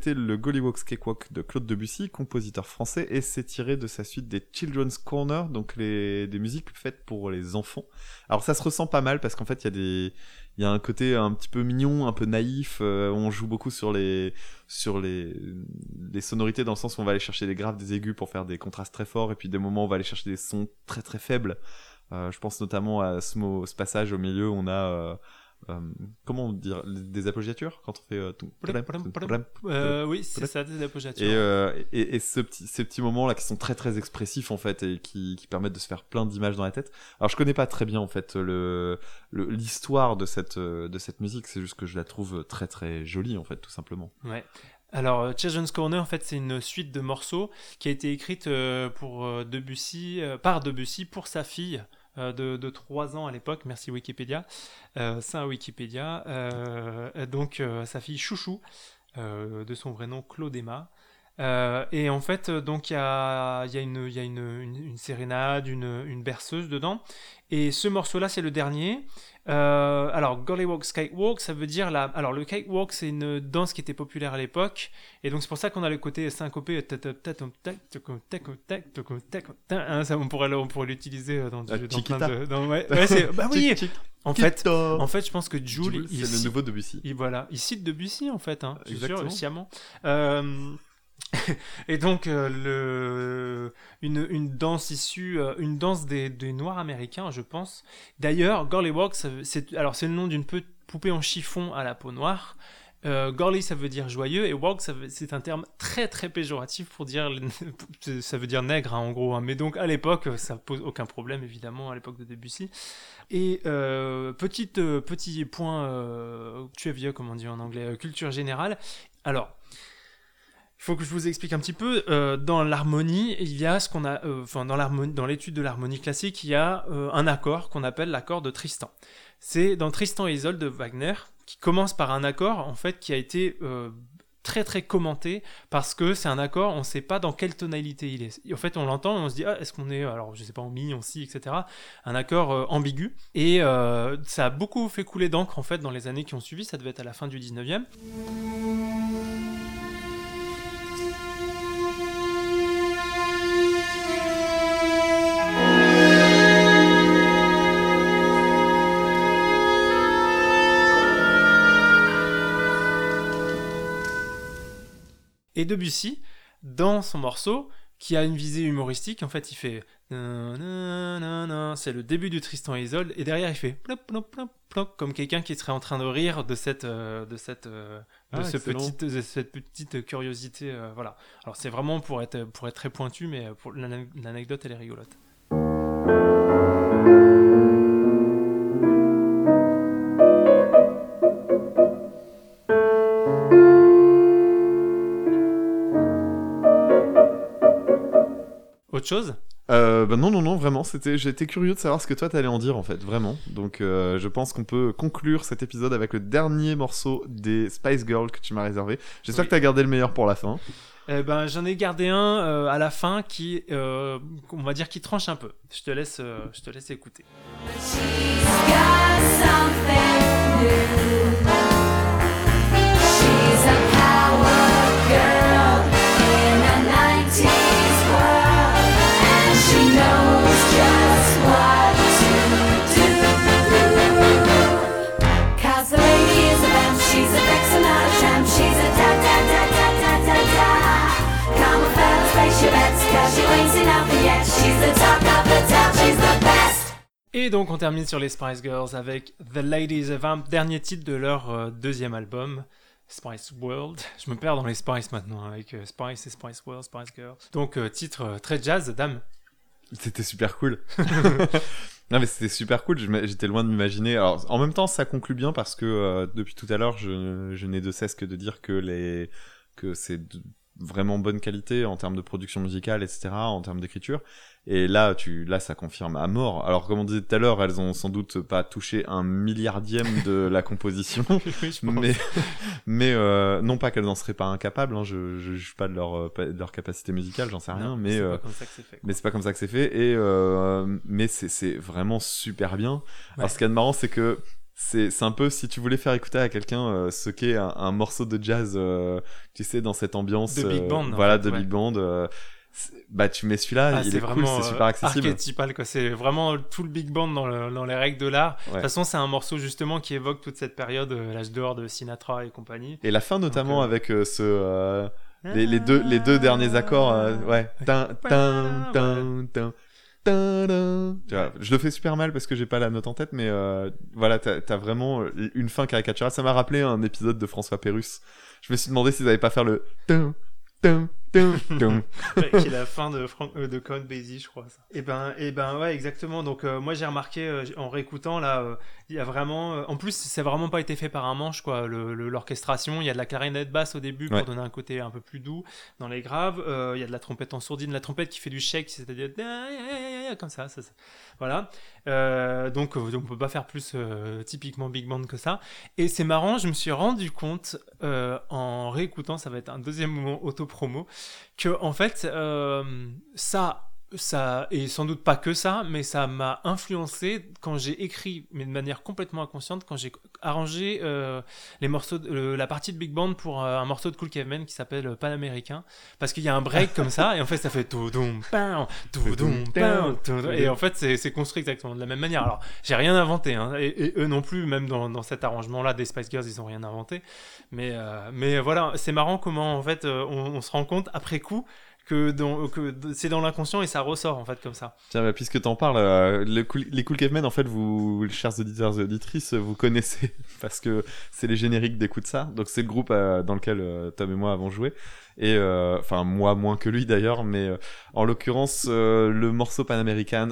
C'était le Gollywog's Cakewalk de Claude Debussy, compositeur français, et c'est tiré de sa suite des Children's Corner, donc les, des musiques faites pour les enfants. Alors ça se ressent pas mal parce qu'en fait il y a des, il y a un côté un petit peu mignon, un peu naïf. euh, on joue beaucoup sur les, sur les, les sonorités dans le sens où on va aller chercher des graves, des aigus pour faire des contrastes très forts, et puis des moments où on va aller chercher des sons très très faibles. Euh, je pense notamment à ce, ce passage au milieu où on a euh, comment dire des appoggiatures quand on fait euh, tout- Euh, oui, c'est ça, des appoggiatures. et, euh, et, et ce petit, ces petits moments là qui sont très très expressifs en fait et qui, qui permettent de se faire plein d'images dans la tête. Alors je connais pas très bien en fait le l'histoire de cette de cette musique, c'est juste que je la trouve très très jolie en fait tout simplement. Ouais. Alors, Children's Corner, en fait, c'est une suite de morceaux qui a été écrite pour Debussy, par Debussy pour sa fille de, de 3 ans à l'époque. Merci Wikipédia. Euh, un Wikipédia. Euh, donc, euh, sa fille Chouchou, euh, de son vrai nom Claude Emma. Euh, et en fait, euh, donc il y a, y a, une, une, une, sérénade, une berceuse dedans. Et ce morceau-là, c'est le dernier. Euh, alors, Gollywog Skywalk, ça veut dire la. Alors, le Cakewalk, c'est une danse qui était populaire à l'époque. Et donc, c'est pour ça qu'on a le côté syncopé. Hein, ça, on pourrait, on pourrait l'utiliser dans, Ah, dans plein de. dans- ouais, bah oui! En fait, en fait, je pense que Jules, Jules, c'est le nouveau Debussy. il, voilà, il cite Debussy en fait, hein, je suis sûr, sciemment. Euh, et donc euh, une, danse issue, euh, une danse des, Noirs américains, je pense. D'ailleurs, ça veut- c'est alors c'est le nom d'une poupée en chiffon à la peau noire. Euh, Gorley, ça veut dire joyeux, et veut- c'est un terme très très péjoratif pour dire, ça veut dire nègre hein, en gros. hein. Mais donc à l'époque, ça pose aucun problème évidemment à l'époque de Debussy. Et euh, petite, petit point, tu es vieux, comme on dit en anglais, culture générale. Alors, il faut que je vous explique un petit peu. euh, dans l'harmonie, il y a ce qu'on a, euh, enfin dans l'étude de l'harmonie classique, il y a euh, un accord qu'on appelle l'accord de Tristan. C'est dans Tristan et Isolde de Wagner qui commence par un accord en fait qui a été très très commenté parce que c'est un accord, on ne sait pas dans quelle tonalité il est. En fait, on l'entend, on se dit ah, est-ce qu'on est alors je sais pas en mi, en si, etc. Un accord ambigu et ça a beaucoup fait couler d'encre en fait dans les années qui ont suivi. Ça devait être à la fin du 19e. Et Debussy dans son morceau qui a une visée humoristique. En fait, il fait. C'est le début du Tristan et Isolde. Et derrière, il fait. plop, plop, plop, plop, comme quelqu'un qui serait en train de rire de cette. euh, de cette euh, de, Ah, ce petite, de cette petite curiosité. euh, voilà. Alors, c'est vraiment pour être, pour être très pointu, mais pour l'anecdote, elle est rigolote. Autre chose Euh, bah non, non, non, vraiment, c'était, j'étais curieux de savoir ce que toi t'allais en dire en fait, vraiment. Donc euh, je pense qu'on peut conclure cet épisode avec le dernier morceau des Spice Girls que tu m'as réservé. J'espère Oui. que t'as gardé le meilleur pour la fin. Eh ben, j'en ai gardé un euh, à la fin qui, euh, on va dire, qui tranche un peu. Je te laisse, euh, je te laisse écouter. She's got Et donc, on termine sur les Spice Girls avec The Ladies of Vamp, dernier titre de leur euh, deuxième album. Spice World. Je me perds dans les Spice maintenant, avec euh, Spice et Spice World, Spice Girls. Donc, euh, titre très jazz, dame. C'était super cool. non mais c'était super cool, j'étais loin de m'imaginer. Alors en même temps ça conclut bien parce que depuis tout à l'heure je, n'ai de cesse que de dire que les que vraiment bonne qualité en termes de production musicale etc en termes d'écriture et là tu là ça confirme à mort. Alors comme on disait tout à l'heure elles ont sans doute pas touché un milliardième de la composition Oui, je pense. mais mais euh, non pas qu'elles en seraient pas incapables hein, je je juge pas de leur euh, de leur capacité musicale j'en sais rien Non, mais c'est euh, pas comme ça que c'est fait. mais c'est pas comme ça que c'est fait et euh, mais c'est c'est vraiment super bien. Alors ce qui est marrant c'est que c'est un peu si tu voulais faire écouter à quelqu'un euh, ce qu'est un, un morceau de jazz euh, tu sais dans cette ambiance De big euh, band, voilà fait, de ouais. big band bah tu mets celui-là Ah, il c'est est cool vraiment c'est super accessible. archétypal, quoi. C'est vraiment tout le big band dans, le- dans les règles de l'art. De toute façon, c'est un morceau justement qui évoque toute cette période, l'âge d'or de Sinatra et compagnie. Et la fin notamment Donc, avec ce les, les deux les deux derniers accords ouais tin tin, tin. Je le fais super mal parce que j'ai pas la note en tête mais euh, voilà t'as as vraiment une fin caricaturale. Ça m'a rappelé un épisode de François Pérusse. Je me suis demandé s'ils avaient pas faire le qui est la fin de, Frank, euh, de Count Basie, je crois. Ça. Et ben, et ben ouais, exactement. Donc euh, moi j'ai remarqué euh, en réécoutant là, euh, il y a vraiment, euh, en plus c'est vraiment pas été fait par un manche quoi. L'orchestration, il y a de la clarinette basse au début pour Ouais. donner un côté un peu plus doux dans les graves. Euh, Il y a de la trompette en sourdine, la trompette qui fait du shake, c'est-à-dire comme ça, ça, ça. voilà. Euh, donc on peut pas faire plus euh, typiquement big band que ça. Et c'est marrant, je me suis rendu compte euh, en réécoutant, ça va être un deuxième moment auto-promo, que en fait, euh, ça, ça, et sans doute pas que ça, mais ça m'a influencé quand j'ai écrit, mais de manière complètement inconsciente, quand j'ai arrangé euh, les morceaux, de- le- la partie de big band pour euh, un morceau de Cool Caveman qui s'appelle euh, Panaméricain, parce qu'il y a un break comme ça, et en fait ça fait tout doum pam, tout doum doum. et en fait c'est construit exactement de la même manière. Alors j'ai rien inventé, hein, et, et eux non plus, même dans, dans cet arrangement-là des Spice Girls, ils ont rien inventé. Mais, euh, mais voilà, c'est marrant comment en fait on, on se rend compte après coup que, que c'est dans l'inconscient et ça ressort en fait comme ça. Tiens, bah, puisque t'en parles, euh, cool- les Cool Cavemen, en fait, vous, chers auditeurs et auditrices, vous connaissez parce que c'est les génériques d'écoute ça. Donc c'est le groupe euh, dans lequel euh, Tom et moi avons joué. Et euh, enfin moi moins que lui d'ailleurs, mais en l'occurrence le morceau panaméricain,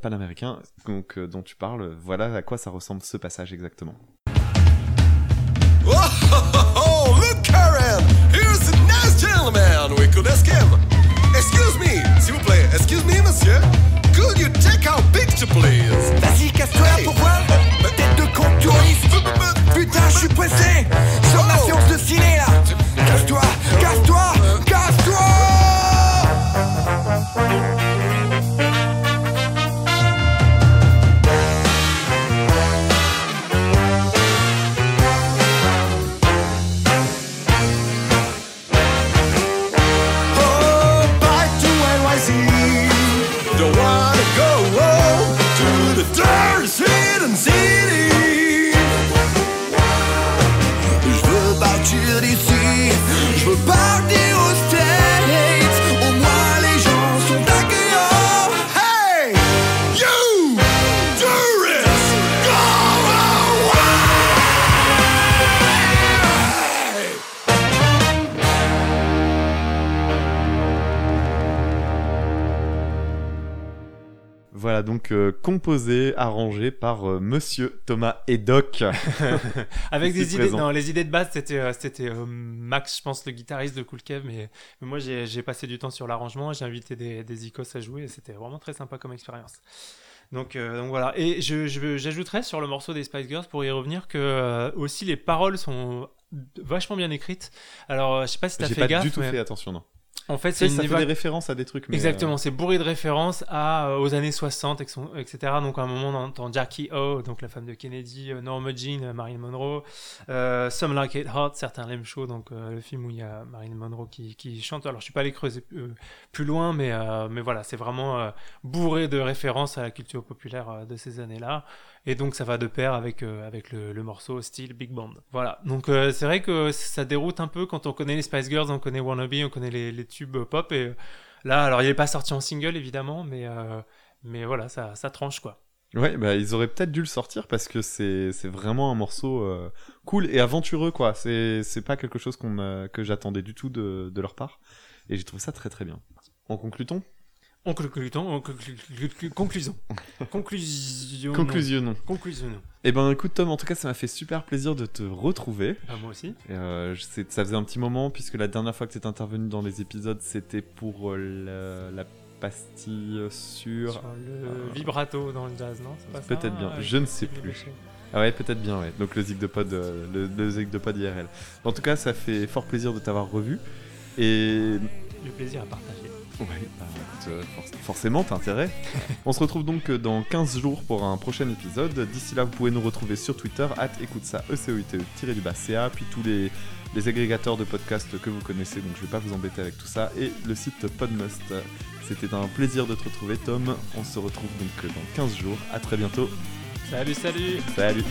panaméricain, donc dont tu parles, voilà à quoi ça ressemble ce passage exactement. Excuse me, s'il vous plaît, excuse me, monsieur. Could you take our picture, please? Vas-y, casse-toi Hey. pourquoi? Tête de con touriste. Putain, je suis pressé. Sur ma séance de ciné là. Casse-toi Casse-toi Casse-toi Voilà, donc euh, composé, arrangé par euh, Monsieur Thomas Edoc. Avec des idées, non, les idées de base, c'était euh, c'était euh, Max, je pense, le guitariste de Cool Kev, mais, mais moi j'ai j'ai passé du temps sur l'arrangement, j'ai invité des, des icos à jouer, et c'était vraiment très sympa comme expérience. Donc, euh, donc voilà, et je, je- j'ajouterais sur le morceau des Spice Girls, pour y revenir, que euh, aussi les paroles sont vachement bien écrites. Alors, je sais pas si t'as J'ai fait pas gaffe, du tout mais fait attention, non. En fait, c'est ça fait éva- des références à des trucs, mais... Exactement, c'est bourré de références à, euh, aux années 60, ex- etc. Donc à un moment, on entend Jackie O, donc la femme de Kennedy, euh, Norma Jean, euh, Marilyn Monroe, euh, Some Like It Hot, certains l'aiment chaud, donc euh, le film où il y a Marilyn Monroe qui, qui chante. Alors je suis pas allé creuser euh, plus loin, mais, euh, mais voilà, c'est vraiment euh, bourré de références à la culture populaire euh, de ces années-là. Et donc ça va de pair avec, euh, avec le, morceau style Big Band. Voilà, donc euh, c'est vrai que ça déroute un peu quand on connaît les Spice Girls, on connaît Wannabe, on connaît les, tubes pop, et euh, là, alors il n'est pas sorti en single évidemment, mais, mais voilà, ça, ça tranche quoi. Ouais, bah ils auraient peut-être dû le sortir parce que c'est vraiment un morceau cool et aventureux quoi. C'est pas quelque chose qu'on que j'attendais du tout de, de leur part et j'ai trouvé ça très très bien. En conclut-on On conclut, on conclut, conclu- conclusion. Conclusion. Conclusionnons. Conclusion. Eh ben écoute Tom, en tout cas ça m'a fait super plaisir de te retrouver. Ah, moi aussi. Euh, ça faisait un petit moment puisque la dernière fois que tu intervenu dans les épisodes c'était pour euh, la, la pastille sur... Sur le vibrato dans le jazz, non? Peut-être bien, Avec je ne sais plus. Ah ouais, peut-être bien, ouais. Donc le zig de pod, euh, le, le zig de pod IRL. En tout cas, ça fait fort plaisir de t'avoir revu. Et Du plaisir à partager. Ouais, bah, euh, forcément, t'as intérêt. On se retrouve donc euh, dans 15 jours pour un prochain épisode. D'ici là, vous pouvez nous retrouver sur Twitter, at écoute ça, E tiré du bas CA, puis tous les, les agrégateurs de podcasts que vous connaissez, donc je vais pas vous embêter avec tout ça, et le site Podmust. C'était un plaisir de te retrouver, Tom. On se retrouve donc dans 15 jours. À très bientôt. Salut, salut Salut